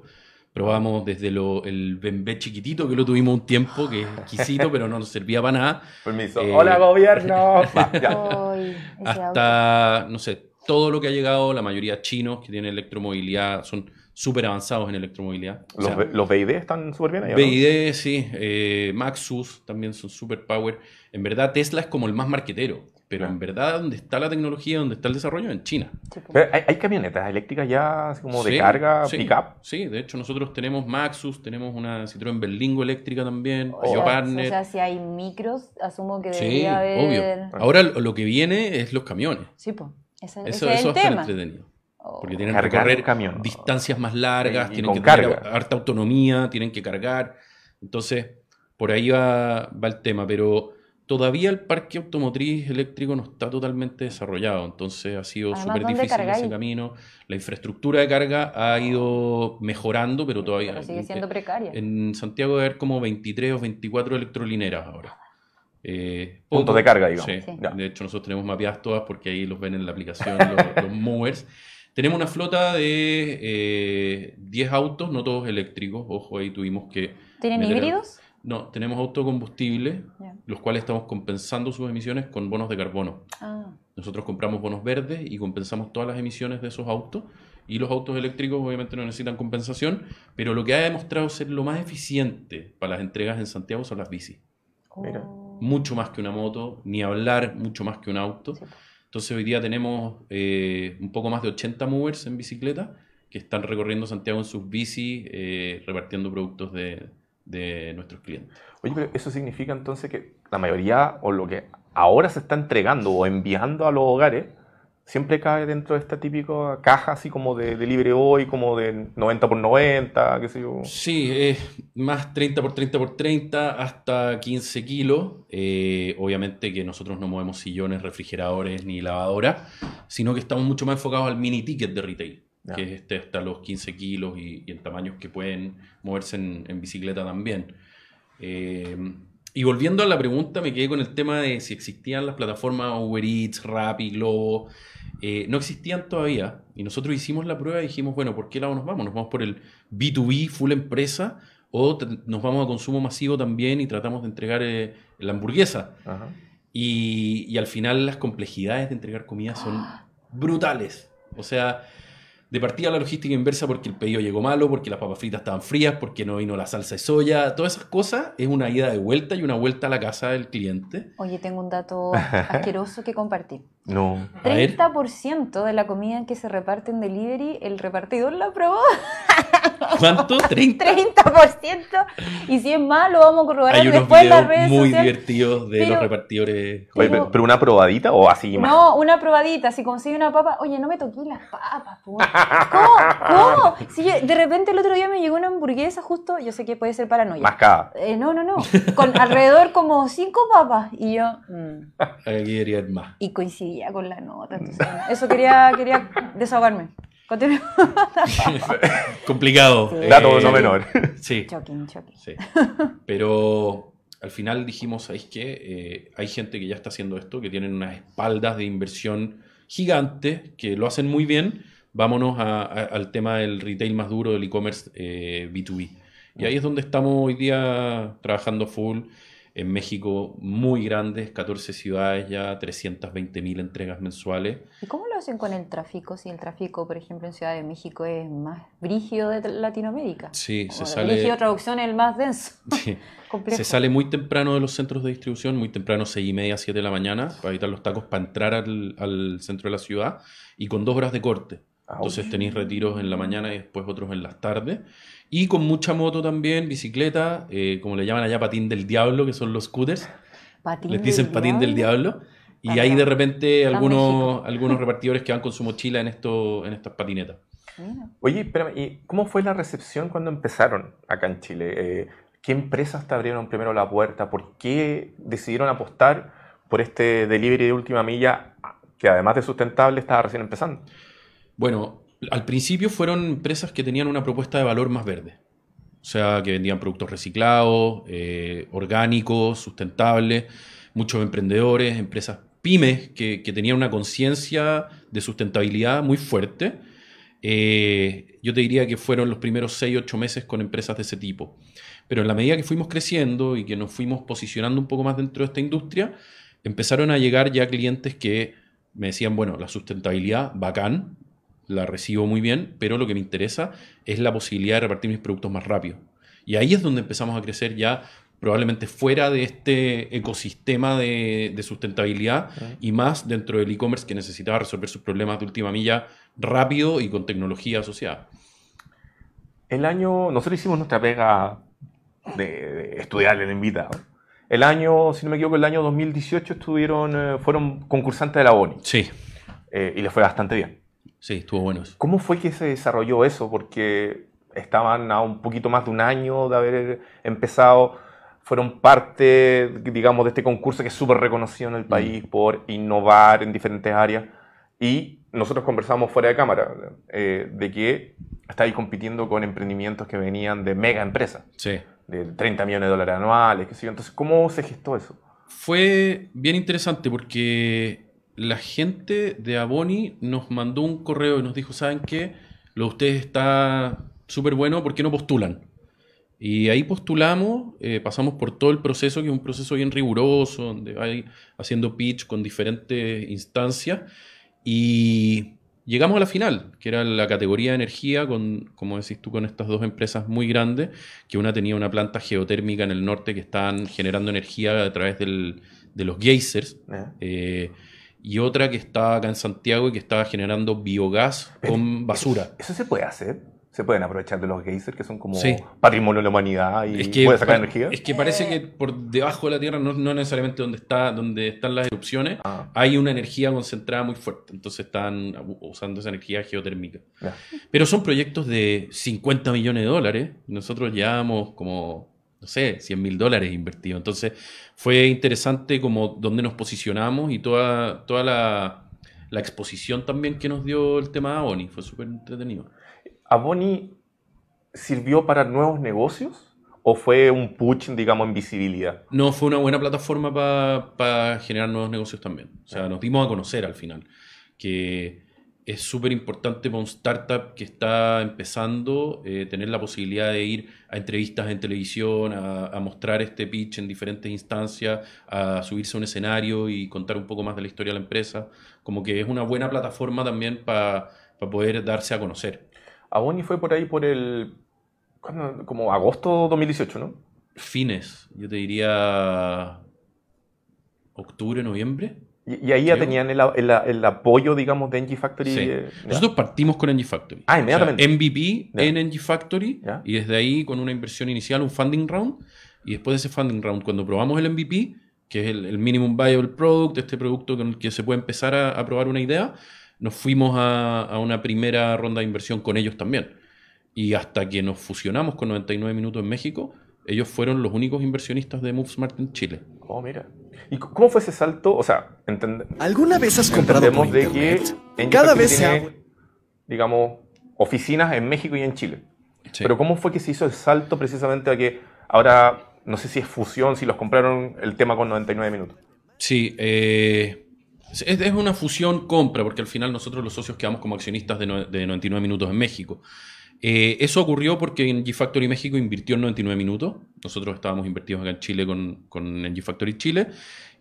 Probamos desde lo, el Bembé chiquitito, que lo tuvimos un tiempo, que es exquisito, pero no nos servía para nada. Permiso. Eh, Hola, gobierno. hasta, no sé, todo lo que ha llegado, la mayoría chinos que tienen electromovilidad, son súper avanzados en electromovilidad. ¿Los, los BID están súper bien ahí? BID, sí. Eh, Maxus también son súper power. En verdad, Tesla es como el más marquetero. Pero en verdad, donde está la tecnología, donde está el desarrollo, en China. ¿hay, camionetas eléctricas ya como de carga, sí, pick-up? Sí, de hecho nosotros tenemos Maxus, tenemos una Citroën Berlingo eléctrica también, o Partner. O sea, si hay micros, asumo que debería haber... obvio. Ahora lo que viene es los camiones. Sí, pues. eso, eso es el tema. entretenido. Porque tienen que recorrer distancias más largas, tienen que tener harta autonomía, tienen que cargar. Entonces, por ahí va, va el tema. Pero todavía el parque automotriz eléctrico no está totalmente desarrollado, entonces ha sido súper difícil ese camino. La infraestructura de carga ha ido mejorando, pero todavía... Pero sigue siendo precaria. En Santiago debe haber como 23 o 24 electrolineras ahora. Eh, Puntos de carga, digamos. Sí. De hecho, nosotros tenemos mapeadas todas porque ahí los ven en la aplicación los, movers. Tenemos una flota de 10 eh, autos, no todos eléctricos. Ojo, ahí tuvimos que... ¿Tienen híbridos? No, tenemos autocombustible, los cuales estamos compensando sus emisiones con bonos de carbono. Ah. Nosotros compramos bonos verdes y compensamos todas las emisiones de esos autos. Y los autos eléctricos obviamente no necesitan compensación, pero lo que ha demostrado ser lo más eficiente para las entregas en Santiago son las bicis. Oh. Mucho más que una moto, ni hablar, mucho más que un auto. Entonces hoy día tenemos eh, un poco más de 80 movers en bicicleta que están recorriendo Santiago en sus bicis, eh, repartiendo productos de, de nuestros clientes. Oye, pero eso significa entonces que la mayoría o lo que ahora se está entregando o enviando a los hogares siempre cae dentro de esta típica caja así como de, de libre hoy, como de 90 por 90, qué sé yo. Sí, es más 30 por 30 por 30 hasta 15 kilos. Eh, obviamente que nosotros no movemos sillones, refrigeradores ni lavadoras, sino que estamos mucho más enfocados al mini ticket de retail que es este hasta los 15 kilos y, en tamaños que pueden moverse en, bicicleta también. Eh, y volviendo a la pregunta, me quedé con el tema de si existían las plataformas Uber Eats, Rappi, Globo. Eh, no existían todavía. Y nosotros hicimos la prueba y dijimos, bueno, ¿por qué lado nos vamos? ¿Nos vamos por el B2B, full empresa? ¿O nos vamos a consumo masivo también y tratamos de entregar eh, la hamburguesa? Y, y al final las complejidades de entregar comida son brutales. O sea, de partida la logística inversa porque el pedido llegó malo, porque las papas fritas estaban frías, porque no vino la salsa de soya, todas esas cosas es una ida de vuelta y una vuelta a la casa del cliente. Oye, tengo un dato asqueroso que compartir. No. 30% de la comida que se reparte en delivery, el repartidor la probó. ¿Cuánto? ¿30? 30%. Y si es malo, vamos a corroborar después en las redes muy divertidos de los repartidores. pero, una probadita o así más? No, una probadita. Si consigue una papa, oye, no me toqué las papas. ¿Cómo? ¿Cómo? Si de repente el otro día me llegó una hamburguesa justo, yo sé que puede ser paranoia. Mascada. Eh, no, no, no. Con alrededor como cinco papas. Y yo... Mm. Aquí más. Y coincidí con la nota. eso quería, quería desahogarme. Complicado. Dato no menor. Sí. Choking, choking. sí. Pero al final dijimos, ¿sabéis qué? Eh, hay gente que ya está haciendo esto, que tienen unas espaldas de inversión gigantes, que lo hacen muy bien. Vámonos al tema del retail más duro del e-commerce B2B. Eh, y ahí es donde estamos hoy día trabajando full en México muy grandes, 14 ciudades ya, 320 mil entregas mensuales. ¿Y cómo lo hacen con el tráfico? Si el tráfico, por ejemplo, en Ciudad de México es más brígido de Latinoamérica. Sí, se sale... Brígido traducción el más denso. Sí. se sale muy temprano de los centros de distribución, muy temprano, 6 y media, 7 de la mañana, para evitar los tacos, para entrar al, al centro de la ciudad, y con dos horas de corte. Entonces tenéis retiros en la mañana y después otros en las tardes. Y con mucha moto también, bicicleta, eh, como le llaman allá, patín del diablo, que son los scooters. ¿Patín Les dicen patín del diablo. Y hay de repente algunos, algunos repartidores que van con su mochila en, esto, en estas patinetas. Oye, espérame, ¿y cómo fue la recepción cuando empezaron acá en Chile? Eh, ¿Qué empresas te abrieron primero la puerta? ¿Por qué decidieron apostar por este delivery de última milla que además de sustentable estaba recién empezando? Bueno, al principio fueron empresas que tenían una propuesta de valor más verde. O sea, que vendían productos reciclados, eh, orgánicos, sustentables, muchos emprendedores, empresas pymes que, tenían una conciencia de sustentabilidad muy fuerte. Eh, yo te diría que fueron los primeros 6, 8 meses con empresas de ese tipo. Pero en la medida que fuimos creciendo y que nos fuimos posicionando un poco más dentro de esta industria, empezaron a llegar ya clientes que me decían, bueno, la sustentabilidad, bacán, la recibo muy bien, pero lo que me interesa es la posibilidad de repartir mis productos más rápido. Y ahí es donde empezamos a crecer ya probablemente fuera de este ecosistema de, sustentabilidad y más dentro del e-commerce que necesitaba resolver sus problemas de última milla rápido y con tecnología asociada. El año, nosotros hicimos nuestra pega de, estudiar el invitado. El año, si no me equivoco, el año 2018 estuvieron, eh, fueron concursantes de la ONI. Sí. Eh, y les fue bastante bien. Sí, estuvo bueno. ¿Cómo fue que se desarrolló eso? Porque estaban a un poquito más de un año de haber empezado, fueron parte, digamos, de este concurso que es súper reconocido en el mm. país por innovar en diferentes áreas. Y nosotros conversamos fuera de cámara eh, de que estáis compitiendo con emprendimientos que venían de mega empresas. Sí. De 30 millones de dólares anuales, qué sé yo. Entonces, ¿cómo se gestó eso? Fue bien interesante porque la gente de Aboni nos mandó un correo y nos dijo, ¿saben qué? Lo de ustedes está súper bueno, ¿por qué no postulan? Y ahí postulamos, eh, pasamos por todo el proceso, que es un proceso bien riguroso, donde hay haciendo pitch con diferentes instancias, y llegamos a la final, que era la categoría de energía, con, como decís tú, con estas dos empresas muy grandes, que una tenía una planta geotérmica en el norte que estaban generando energía a través del, de los geysers. Eh, y otra que está acá en Santiago y que estaba generando biogás con basura. ¿Eso, se puede hacer? ¿Se pueden aprovechar de los geysers que son como patrimonio de la humanidad y puede sacar energía? Es que parece que por debajo de la Tierra, no, necesariamente donde, está, donde están las erupciones, ah. hay una energía concentrada muy fuerte. Entonces están usando esa energía geotérmica. Pero son proyectos de 50 millones de dólares. Nosotros llevamos como no sé, 100 mil dólares invertidos. Entonces fue interesante como dónde nos posicionamos y toda, toda la, la exposición también que nos dio el tema de Aboni. Fue súper entretenido. ¿Aboni sirvió para nuevos negocios? ¿O fue un push, digamos, en visibilidad? No, fue una buena plataforma para generar nuevos negocios también. O sea, nos dimos a conocer al final. Que es súper importante para un startup que está empezando eh, tener la posibilidad de ir a entrevistas en televisión, a, mostrar este pitch en diferentes instancias, a subirse a un escenario y contar un poco más de la historia de la empresa. Como que es una buena plataforma también para poder darse a conocer. Aboni fue por ahí por el... como agosto 2018, ¿no? Fines, yo te diría octubre, noviembre. Y, ahí ya tenían el, apoyo, digamos, de NG Factory. Sí. Eh, Nosotros partimos con NG Factory. Ah, inmediatamente. MVP en NG Factory. Y desde ahí, con una inversión inicial, un funding round. Y después de ese funding round, cuando probamos el MVP, que es el, Minimum Viable Product, este producto con el que se puede empezar a, probar una idea, nos fuimos a, a, una primera ronda de inversión con ellos también. Y hasta que nos fusionamos con 99 Minutos en México, ellos fueron los únicos inversionistas de MoveSmart en Chile. Oh, mira. ¿Y cómo fue ese salto? O sea, ¿Alguna vez has comprado por de que cada vez se digamos, oficinas en México y en Chile. Pero ¿cómo fue que se hizo el salto precisamente a que ahora, no sé si es fusión, si los compraron el tema con 99 minutos? Sí, eh, es, una fusión compra, porque al final nosotros los socios quedamos como accionistas de, de 99 minutos en México. Eh, eso ocurrió porque en G-Factory México invirtió en 99 minutos. Nosotros estábamos invertidos acá en Chile con, con G-Factory Chile.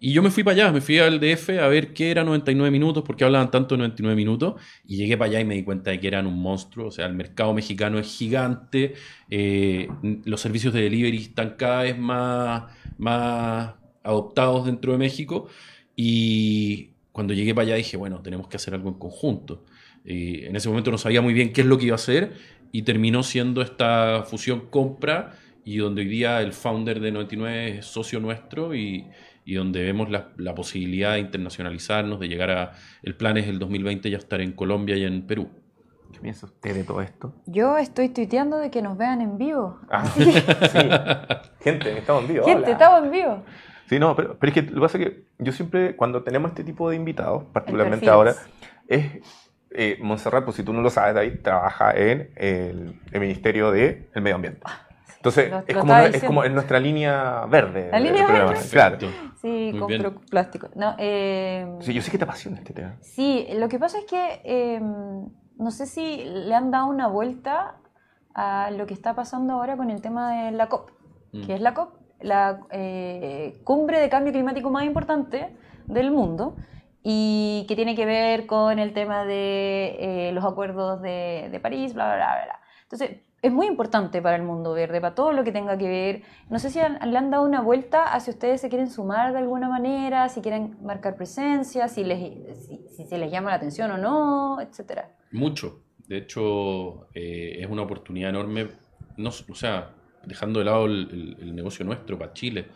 Y yo me fui para allá, me fui al DF a ver qué era 99 minutos, porque hablaban tanto de 99 minutos. Y llegué para allá y me di cuenta de que eran un monstruo. O sea, el mercado mexicano es gigante. Eh, los servicios de delivery están cada vez más, más adoptados dentro de México. Y cuando llegué para allá dije, bueno, tenemos que hacer algo en conjunto. Y en ese momento no sabía muy bien qué es lo que iba a hacer y terminó siendo esta fusión compra y donde hoy día el founder de 99 es socio nuestro y, y donde vemos la, la, posibilidad de internacionalizarnos, de llegar a... El plan es el 2020 ya estar en Colombia y en Perú. ¿Qué piensa usted de todo esto? Yo estoy tuiteando de que nos vean en vivo. Ah, sí. Gente, estamos en vivo. Gente, estamos en vivo. Sí, no, pero, pero, es que lo que pasa es que yo siempre, cuando tenemos este tipo de invitados, particularmente ahora, es eh, Montserrat, pues si tú no lo sabes, ahí trabaja en el, Ministerio del Medio Ambiente. Ah, Entonces, es, como, es, como, en nuestra línea verde. La línea verde. Claro. Sí, compro plástico. No, eh, sí, yo sé que te apasiona este tema. Sí, lo que pasa es que em, no sé si le han dado una vuelta a lo que está pasando ahora con el tema de la COP. Mm. que es la COP? La eh, cumbre de cambio climático más importante del mundo y que tiene que ver con el tema de eh, los acuerdos de, de, París, bla, bla, bla. Entonces, es muy importante para el mundo verde, para todo lo que tenga que ver. No sé si le han dado una vuelta a si ustedes se quieren sumar de alguna manera, si quieren marcar presencia, si, les, si, se les llama la atención o no, etcétera. Mucho. De hecho, eh, es una oportunidad enorme, no, o sea, dejando de lado el negocio nuestro para Chile,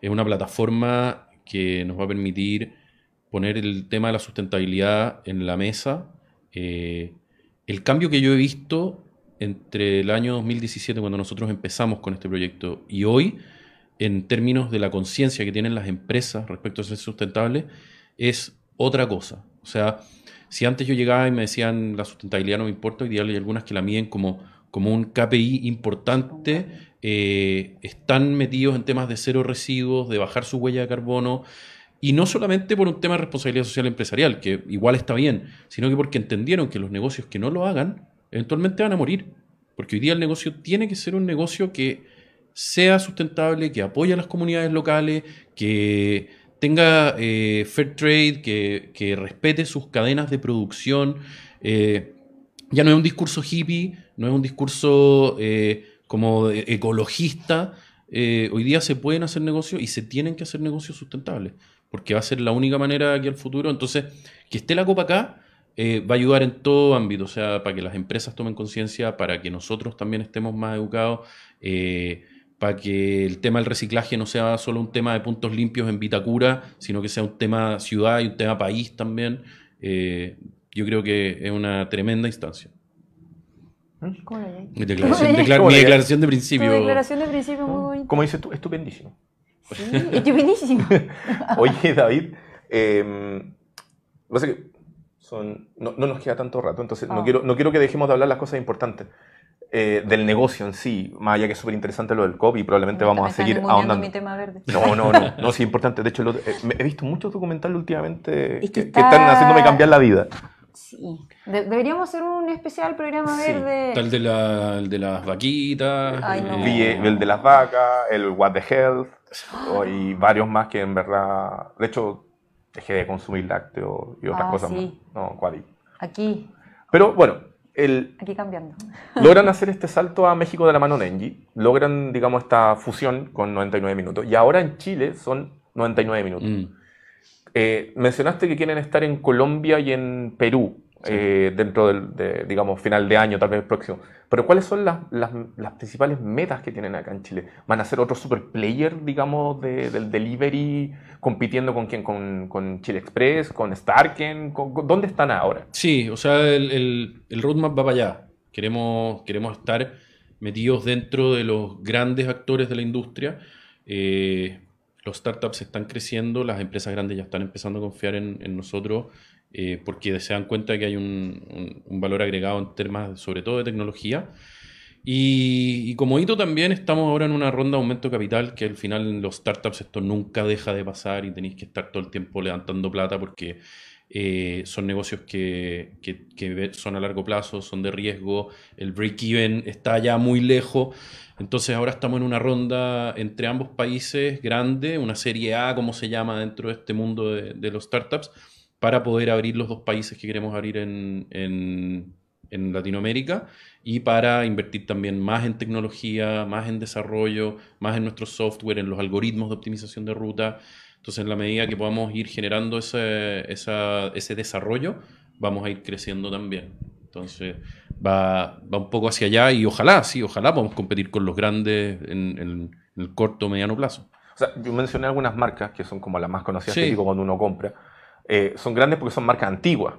es una plataforma que nos va a permitir poner el tema de la sustentabilidad en la mesa. Eh, el cambio que yo he visto entre el año 2017, cuando nosotros empezamos con este proyecto, y hoy, en términos de la conciencia que tienen las empresas respecto a ser sustentable, es otra cosa. O sea, si antes yo llegaba y me decían la sustentabilidad no me importa, hoy día hay algunas que la miden como, como un KPI importante, eh, están metidos en temas de cero residuos, de bajar su huella de carbono, y no solamente por un tema de responsabilidad social empresarial, que igual está bien, sino que porque entendieron que los negocios que no lo hagan, eventualmente van a morir. Porque hoy día el negocio tiene que ser un negocio que sea sustentable, que apoye a las comunidades locales, que tenga eh, fair trade, que, respete sus cadenas de producción. Eh, ya no es un discurso hippie, no es un discurso eh, como ecologista. hoy día se pueden hacer negocios y se tienen que hacer negocios sustentables porque va a ser la única manera aquí al futuro. Entonces, que esté la copa acá eh, va a ayudar en todo ámbito, o sea, para que las empresas tomen conciencia, para que nosotros también estemos más educados, eh, para que el tema del reciclaje no sea solo un tema de puntos limpios en Vitacura, sino que sea un tema ciudad y un tema país también. Eh, yo creo que es una tremenda instancia. Mi declaración, mi declaración de principio. Tu declaración de principio muy bonita. Como dices tú, estupendísimo. Sí, estupendísimo. Oye, David, eh, que son, no, no, nos queda tanto rato, entonces no, ah. quiero, no quiero que dejemos de hablar las cosas importantes. Eh, del negocio en sí, más allá que es súper interesante lo del COVID y probablemente vamos a seguir ahondando. Mi tema verde. No, no, no, no, sí, importante. De hecho, eh, he visto muchos documentales últimamente que, están haciéndome cambiar la vida. Sí. deberíamos hacer un especial programa verde. Tal de, la, el de las vaquitas. Eh, el de las vacas, el What the Health y varios más que en verdad, de hecho, dejé de consumir lácteos y otras ah, cosas más. No, ¿cuál? Aquí. Pero bueno, el, Aquí cambiando. logran hacer este salto a México de la mano Nenji, logran, digamos, esta fusión con 99 minutos. Y ahora en Chile son 99 minutos. Mm. Eh, mencionaste que quieren estar en Colombia y en Perú. Eh, dentro del, de, digamos, final de año, tal vez el próximo. Pero ¿cuáles son las, las, principales metas que tienen acá en Chile? ¿Van a ser otro super player, digamos, del delivery, compitiendo con quién? ¿Con, con Chile Express? ¿Con Starken? ¿Dónde están ahora? Sí, o sea, el, el, roadmap va para allá. Queremos, queremos estar metidos dentro de los grandes actores de la industria. Eh, los startups están creciendo, las empresas grandes ya están empezando a confiar en, en nosotros eh, porque se dan cuenta que hay un, valor agregado en temas, sobre todo de tecnología. Y, como hito también estamos ahora en una ronda de aumento de capital, que al final en los startups esto nunca deja de pasar y tenéis que estar todo el tiempo levantando plata porque eh, son negocios que, que, son a largo plazo, son de riesgo, el break-even está ya muy lejos. Entonces ahora estamos en una ronda entre ambos países grande, una serie A, como se llama dentro de este mundo de, de los startups para poder abrir los dos países que queremos abrir en, en, Latinoamérica y para invertir también más en tecnología, más en desarrollo, más en nuestro software, en los algoritmos de optimización de ruta. Entonces, en la medida que podamos ir generando ese, ese desarrollo, vamos a ir creciendo también. Entonces, va, va, un poco hacia allá y ojalá, sí, ojalá podamos competir con los grandes en, en el corto o mediano plazo. O sea, yo mencioné algunas marcas que son como las más conocidas, sí. cuando uno compra. Eh, son grandes porque son marcas antiguas.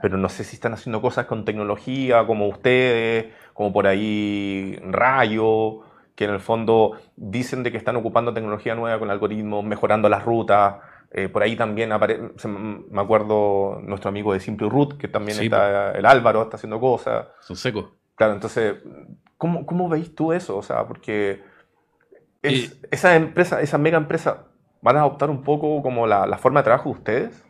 pero no sé si están haciendo cosas con tecnología como ustedes, como por ahí Rayo, que en el fondo dicen de que están ocupando tecnología nueva con algoritmos, mejorando las rutas. Eh, por ahí también aparece, me acuerdo nuestro amigo de Simple Root, que también está, el Álvaro está haciendo cosas. Son secos. Claro, entonces, ¿cómo, cómo veis tú eso? O sea, porque esa empresa, esa mega empresa, ¿van a adoptar un poco como la, la forma de trabajo de ustedes?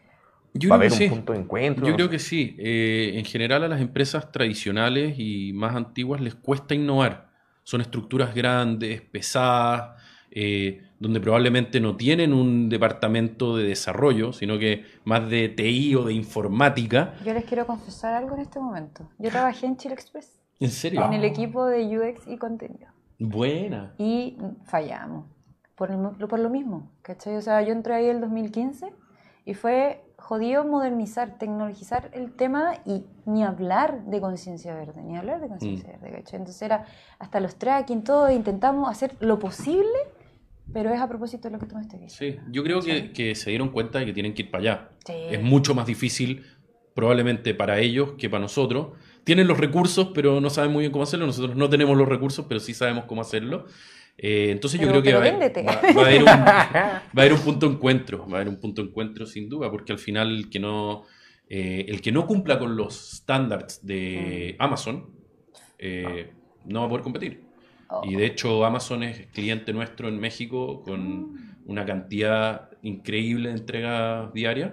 Yo ¿Va a haber un punto de encuentro? Yo creo que sí. Eh, en general a las empresas tradicionales y más antiguas les cuesta innovar. Son estructuras grandes, pesadas, eh, donde probablemente no tienen un departamento de desarrollo, sino que más de TI o de informática. Yo les quiero confesar algo en este momento. Yo trabajé en Chile Express. ¿En serio? En el equipo de UX y contenido. Buena. Y fallamos. Por, por lo mismo, ¿cachai? O sea, yo entré ahí el 2015 y fue jodido modernizar, tecnologizar el tema y ni hablar de conciencia verde, ni hablar de conciencia mm. verde, ¿cachai? Entonces era hasta los tracking, todo, intentamos hacer lo posible, pero es a propósito de lo que tú me estás diciendo. Sí, yo creo que, que, se dieron cuenta de que tienen que ir para allá. Es mucho más difícil probablemente para ellos que para nosotros. Tienen los recursos, pero no saben muy bien cómo hacerlo. Nosotros no tenemos los recursos, pero sí sabemos cómo hacerlo. Eh, entonces yo creo que va, a haber un, punto de encuentro, va a haber un punto encuentro sin duda, porque al final el que no, eh, el que no cumpla con los estándares de mm. Amazon eh, no va a poder competir. Oh. Y de hecho Amazon es cliente nuestro en México con mm. una cantidad increíble de entregas diarias.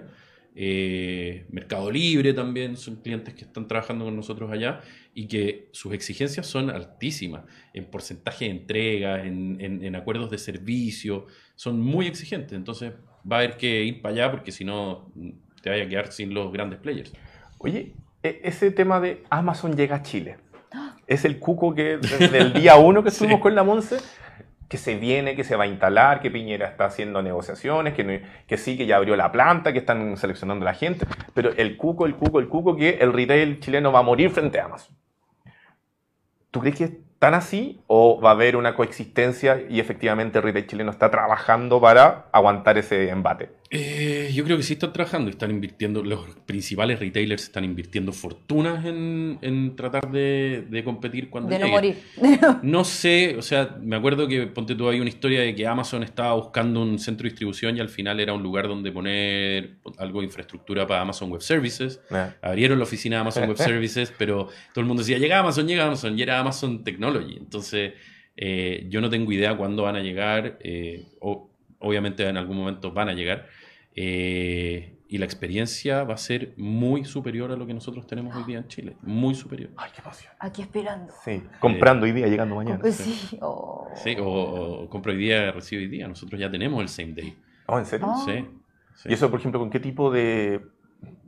Mercado Libre también son clientes que están trabajando con nosotros allá y que sus exigencias son altísimas en porcentaje de entrega, en, acuerdos de servicio, son muy exigentes. Entonces va a haber que ir para allá porque si no te vaya a quedar sin los grandes players. Oye, e, ese tema de Amazon llega a Chile. Es el cuco que desde el día uno que estuvimos con la Monse, que se viene, que se va a instalar, que Piñera está haciendo negociaciones, que, que sí, que ya abrió la planta, que están seleccionando a la gente, pero el cuco, el cuco, el cuco, que el retail chileno va a morir frente a Amazon. ¿Tú crees que tan así o va a haber una coexistencia y efectivamente el retail chileno está trabajando para aguantar ese embate? Eh, yo creo que sí están trabajando y están invirtiendo, los principales retailers están invirtiendo fortunas en, tratar de, competir cuando De no morir. no sé, o sea, me acuerdo que, ponte tú, hay una historia de que Amazon estaba buscando un centro de distribución y al final era un lugar donde poner algo de infraestructura para Amazon Web Services. Abrieron la oficina de Amazon Web Services, pero todo el mundo decía, llega Amazon, llega Amazon, y era Amazon Technology. Entonces, eh, yo no tengo idea cuándo van a llegar, eh, o obviamente en algún momento van a llegar. Eh, y la experiencia va a ser muy superior a lo que nosotros tenemos hoy día en Chile. Muy superior. Ay, qué pasión. Aquí esperando. Sí, comprando hoy día, llegando mañana. Pues sí. Oh. Sí, o, compro hoy día, recibo hoy día. Nosotros ya tenemos el same day. Oh, ¿en serio? Sí, ¿Y eso, por ejemplo, con qué tipo de...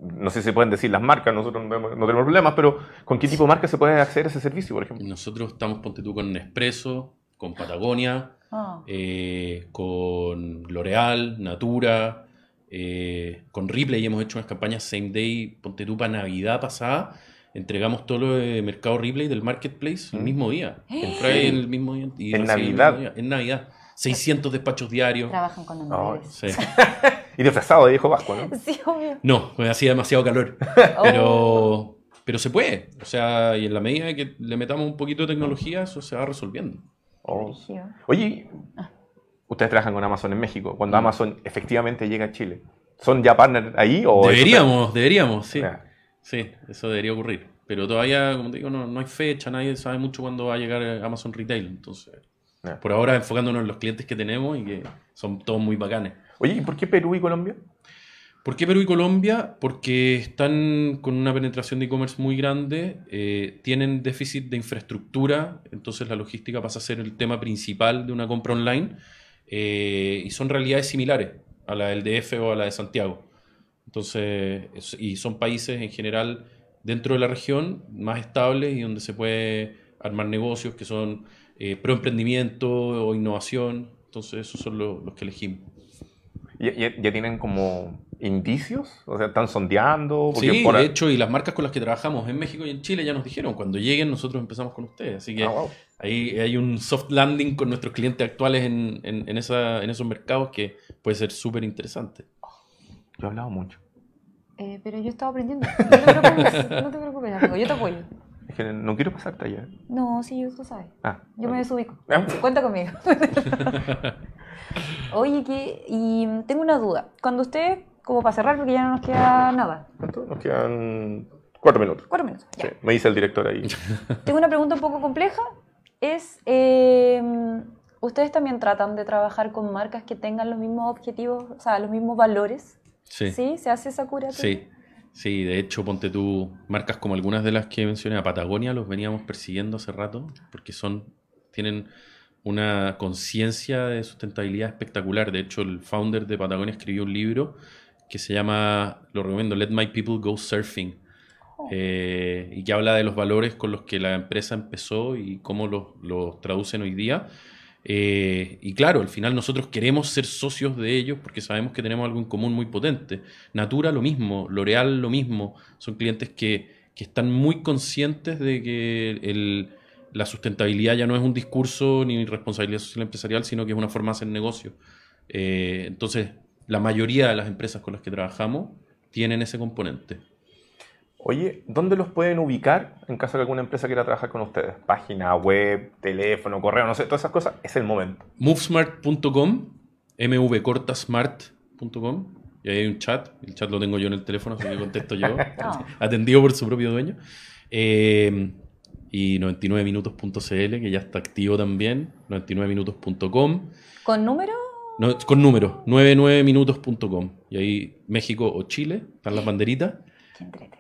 No sé si se pueden decir las marcas, nosotros no, tenemos problemas, pero ¿con qué tipo de marcas se puede acceder a ese servicio, por ejemplo? Nosotros estamos, ponte tú, con Nespresso, con Patagonia, ah. eh, con L'Oreal, Natura, eh, con Ripley hemos hecho unas campañas same day, ponte tú para Navidad pasada. Entregamos todo lo de Mercado Ripley del Marketplace el mm. mismo día. Compré el mismo día. en Navidad. En Navidad. 600 despachos diarios. Trabajan con animales. sí. y disfrazado de viejo vasco, ¿no? Sí, obvio. No, me hacía demasiado calor. Pero, pero se puede. O sea, y en la medida que le metamos un poquito de tecnología, eso se va resolviendo. Oh. Oye, ah ustedes trabajan con Amazon en México, cuando mm. Amazon efectivamente llega a Chile. ¿Son ya partners ahí? O deberíamos, deberíamos, sí. Sí, eso debería ocurrir. Pero todavía, como te digo, no, hay fecha, nadie sabe mucho cuándo va a llegar Amazon Retail. Entonces, por ahora enfocándonos en los clientes que tenemos y que son todos muy bacanes. Oye, ¿y por qué Perú y Colombia? ¿Por qué Perú y Colombia? Porque están con una penetración de e-commerce muy grande, eh, tienen déficit de infraestructura, entonces la logística pasa a ser el tema principal de una compra online eh, y son realidades similares a la del DF o a la de Santiago. Entonces, y son países en general dentro de la región más estables y donde se puede armar negocios que son eh, pro emprendimiento o innovación. Entonces, esos son los, que elegimos. ¿Ya, ya, tienen como indicios? O sea, ¿están sondeando? sí, de hecho, y las marcas con las que trabajamos en México y en Chile ya nos dijeron, cuando lleguen nosotros empezamos con ustedes. Así que ah, ahí hay un soft landing con nuestros clientes actuales en, esa, en esos mercados que puede ser súper interesante. Yo he hablado mucho. Eh, pero yo estaba aprendiendo. No te preocupes, no te preocupes, amigo, yo te apoyo. Es que no quiero pasar talla. No, sí, tú sabes. Ah, Yo me desubico. Ah. Cuenta conmigo. Oye, que, y tengo una duda. Cuando usted, como para cerrar, porque ya no nos queda nada, ¿Cuánto? Nos quedan cuatro minutos. cuatro minutos. ya. Sí, me dice el director ahí. Tengo una pregunta un poco compleja. Es, eh, ¿ustedes también tratan de trabajar con marcas que tengan los mismos objetivos, o sea, los mismos valores? Sí. ¿Se hace esa cura? Sí, sí, de hecho, ponte tú, marcas como algunas de las que mencioné, a Patagonia los veníamos persiguiendo hace rato, porque son, tienen una conciencia de sustentabilidad espectacular. De hecho, el founder de Patagonia escribió un libro que se llama, lo recomiendo, Let My People Go Surfing, eh, y que habla de los valores con los que la empresa empezó y cómo los, los traducen hoy día. Eh, y claro, al final nosotros queremos ser socios de ellos porque sabemos que tenemos algo en común muy potente. Natura lo mismo, L'Oreal lo mismo. Son clientes que, que están muy conscientes de que el- la sustentabilidad ya no es un discurso ni responsabilidad social empresarial, sino que es una forma de hacer negocio. Eh, entonces, la mayoría de las empresas con las que trabajamos tienen ese componente. Oye, ¿dónde los pueden ubicar en caso de que alguna empresa quiera trabajar con ustedes? Página web, teléfono, correo, no sé, todas esas cosas. Es el momento. Movesmart.com, mvcortasmart.com, y ahí hay un chat, el chat lo tengo yo en el teléfono, así que contesto yo, atendido por su propio dueño. Eh, y 99minutos.cl, que ya está activo también, 99minutos.com, ¿Con número? No, con número, 99minutos.com, y ahí México o Chile, están las banderitas,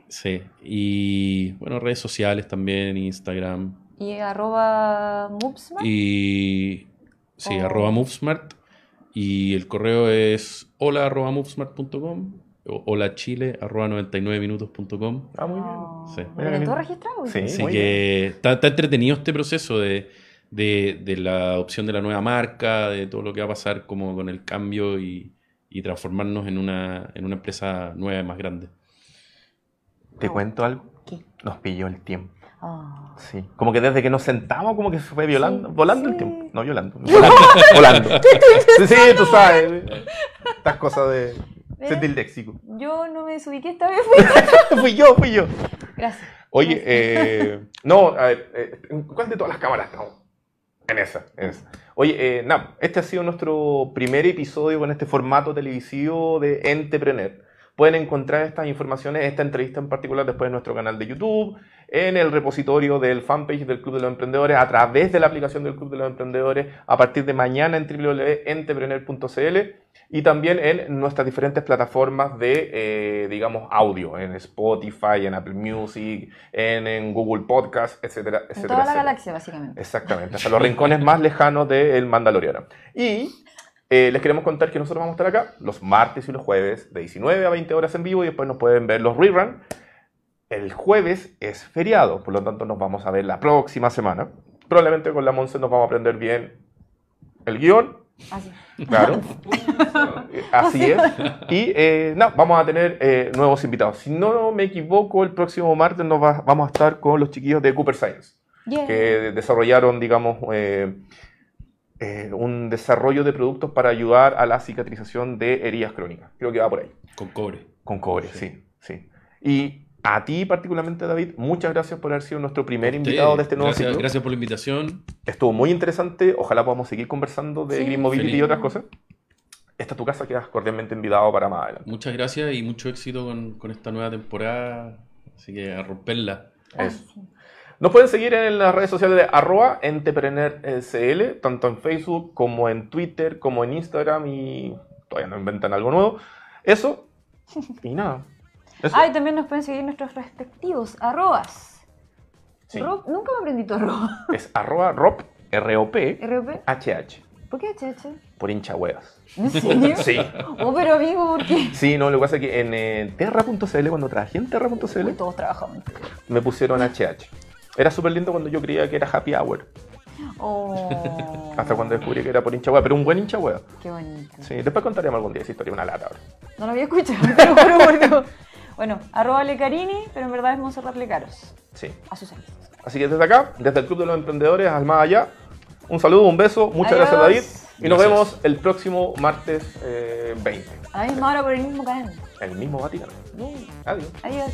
sí, y bueno, redes sociales también, Instagram, ¿Y arroba Moopsmart? Y sí, Oh. arroba Movesmart. Y el correo es hola arroba movesmart.com o hola chile arroba 99minutos.com. Ah, muy bien. ¿lo Mira tienen qué todo bien. registrado? Sí. Así muy que está, está entretenido este proceso de, de- de la adopción de la nueva marca, de todo lo que va a pasar como con el cambio y, y transformarnos en una, en una empresa nueva y más grande. ¿Te cuento algo? ¿Qué? Nos pilló el tiempo. Ah. Sí. Como que desde que nos sentamos, como que se fue violando, Sí, volando el tiempo. No, violando. Volando. volando. Sí, sí, tú sabes. Estas cosas de ¿Ves? ser disléxico. Yo no me desubiqué esta vez. fui- fui yo, fui yo. Gracias. Oye, eh, no, a ver, eh, ¿en ¿cuál de todas las cámaras estamos? En esa, en esa. Oye, eh, nada, este ha sido nuestro primer episodio con este formato televisivo de Entrepreneur. Pueden encontrar estas informaciones, esta entrevista en particular, después en nuestro canal de YouTube, en el repositorio del fanpage del Club de los Emprendedores, a través de la aplicación del Club de los Emprendedores, a partir de mañana en www.entrepreneur.cl y también en nuestras diferentes plataformas de, eh, digamos, audio, en Spotify, en Apple Music, en, en Google Podcast, etcétera, En etcétera. toda la etcétera. galaxia, básicamente. Exactamente, hasta los rincones más lejanos del Mandaloriano. Y eh, les queremos contar que nosotros vamos a estar acá los martes y los jueves de 19 a 20 horas en vivo y después nos pueden ver los reruns. El jueves es feriado, por lo tanto nos vamos a ver la próxima semana. Probablemente con la Monse nos vamos a aprender bien el guion, Así. claro. Así es. Y eh, nada, vamos a tener eh, nuevos invitados. Si no me equivoco, el próximo martes nos va- vamos a estar con los chiquillos de Cooper Science Yeah. que desarrollaron, digamos, eh, eh, un desarrollo de productos para ayudar a la cicatrización de heridas crónicas. Creo que va por ahí. Con cobre. Con cobre, sí, sí. Y a ti particularmente, David, muchas gracias por haber sido nuestro primer invitado de este nuevo gracias, ciclo. gracias por la invitación. Estuvo muy interesante. Ojalá podamos seguir conversando de Sí. Green Mobility Feliz. y otras cosas. Esta es tu casa, quedas cordialmente invitado para más adelante. Muchas gracias y mucho éxito con, con esta nueva temporada. Así que a romperla. Eso. Nos pueden seguir en las redes sociales de arroba entrepreneurcl, tanto en Facebook como en Twitter, como en Instagram y todavía no inventan algo nuevo. Eso y nada. Eso. Ah, y también nos pueden seguir nuestros respectivos arrobas. Sí. Rob, nunca me aprendí tu arroba. Es arroba rop, R-O-P, RP. H-H, ¿Por qué HH? por hincha huevas. ¿En serio? Sí. Oh, pero amigo, ¿por qué? Sí, no, lo que pasa es que en eh, terra.cl, cuando trabajé en terra.cl, Todos trabajamos. me pusieron HH. Era súper lindo cuando yo creía que era happy hour, Oh. hasta cuando descubrí que era por hincha hueva, pero un buen hincha hueva. Qué bonito. Sí, después contaremos algún día esa historia, una lata ahora. No lo había escuchado, juro por Dios. Bueno, arroba Lecarini, pero en verdad es Monserrat Lecaros. Sí. A sus servicios. Así que desde acá, desde el Club de los Emprendedores al más allá, un saludo, un beso, muchas Adiós. gracias David y nos Gracias. vemos el próximo martes eh, 20. A la misma hora por el mismo canal. el mismo Vaticano. Adiós.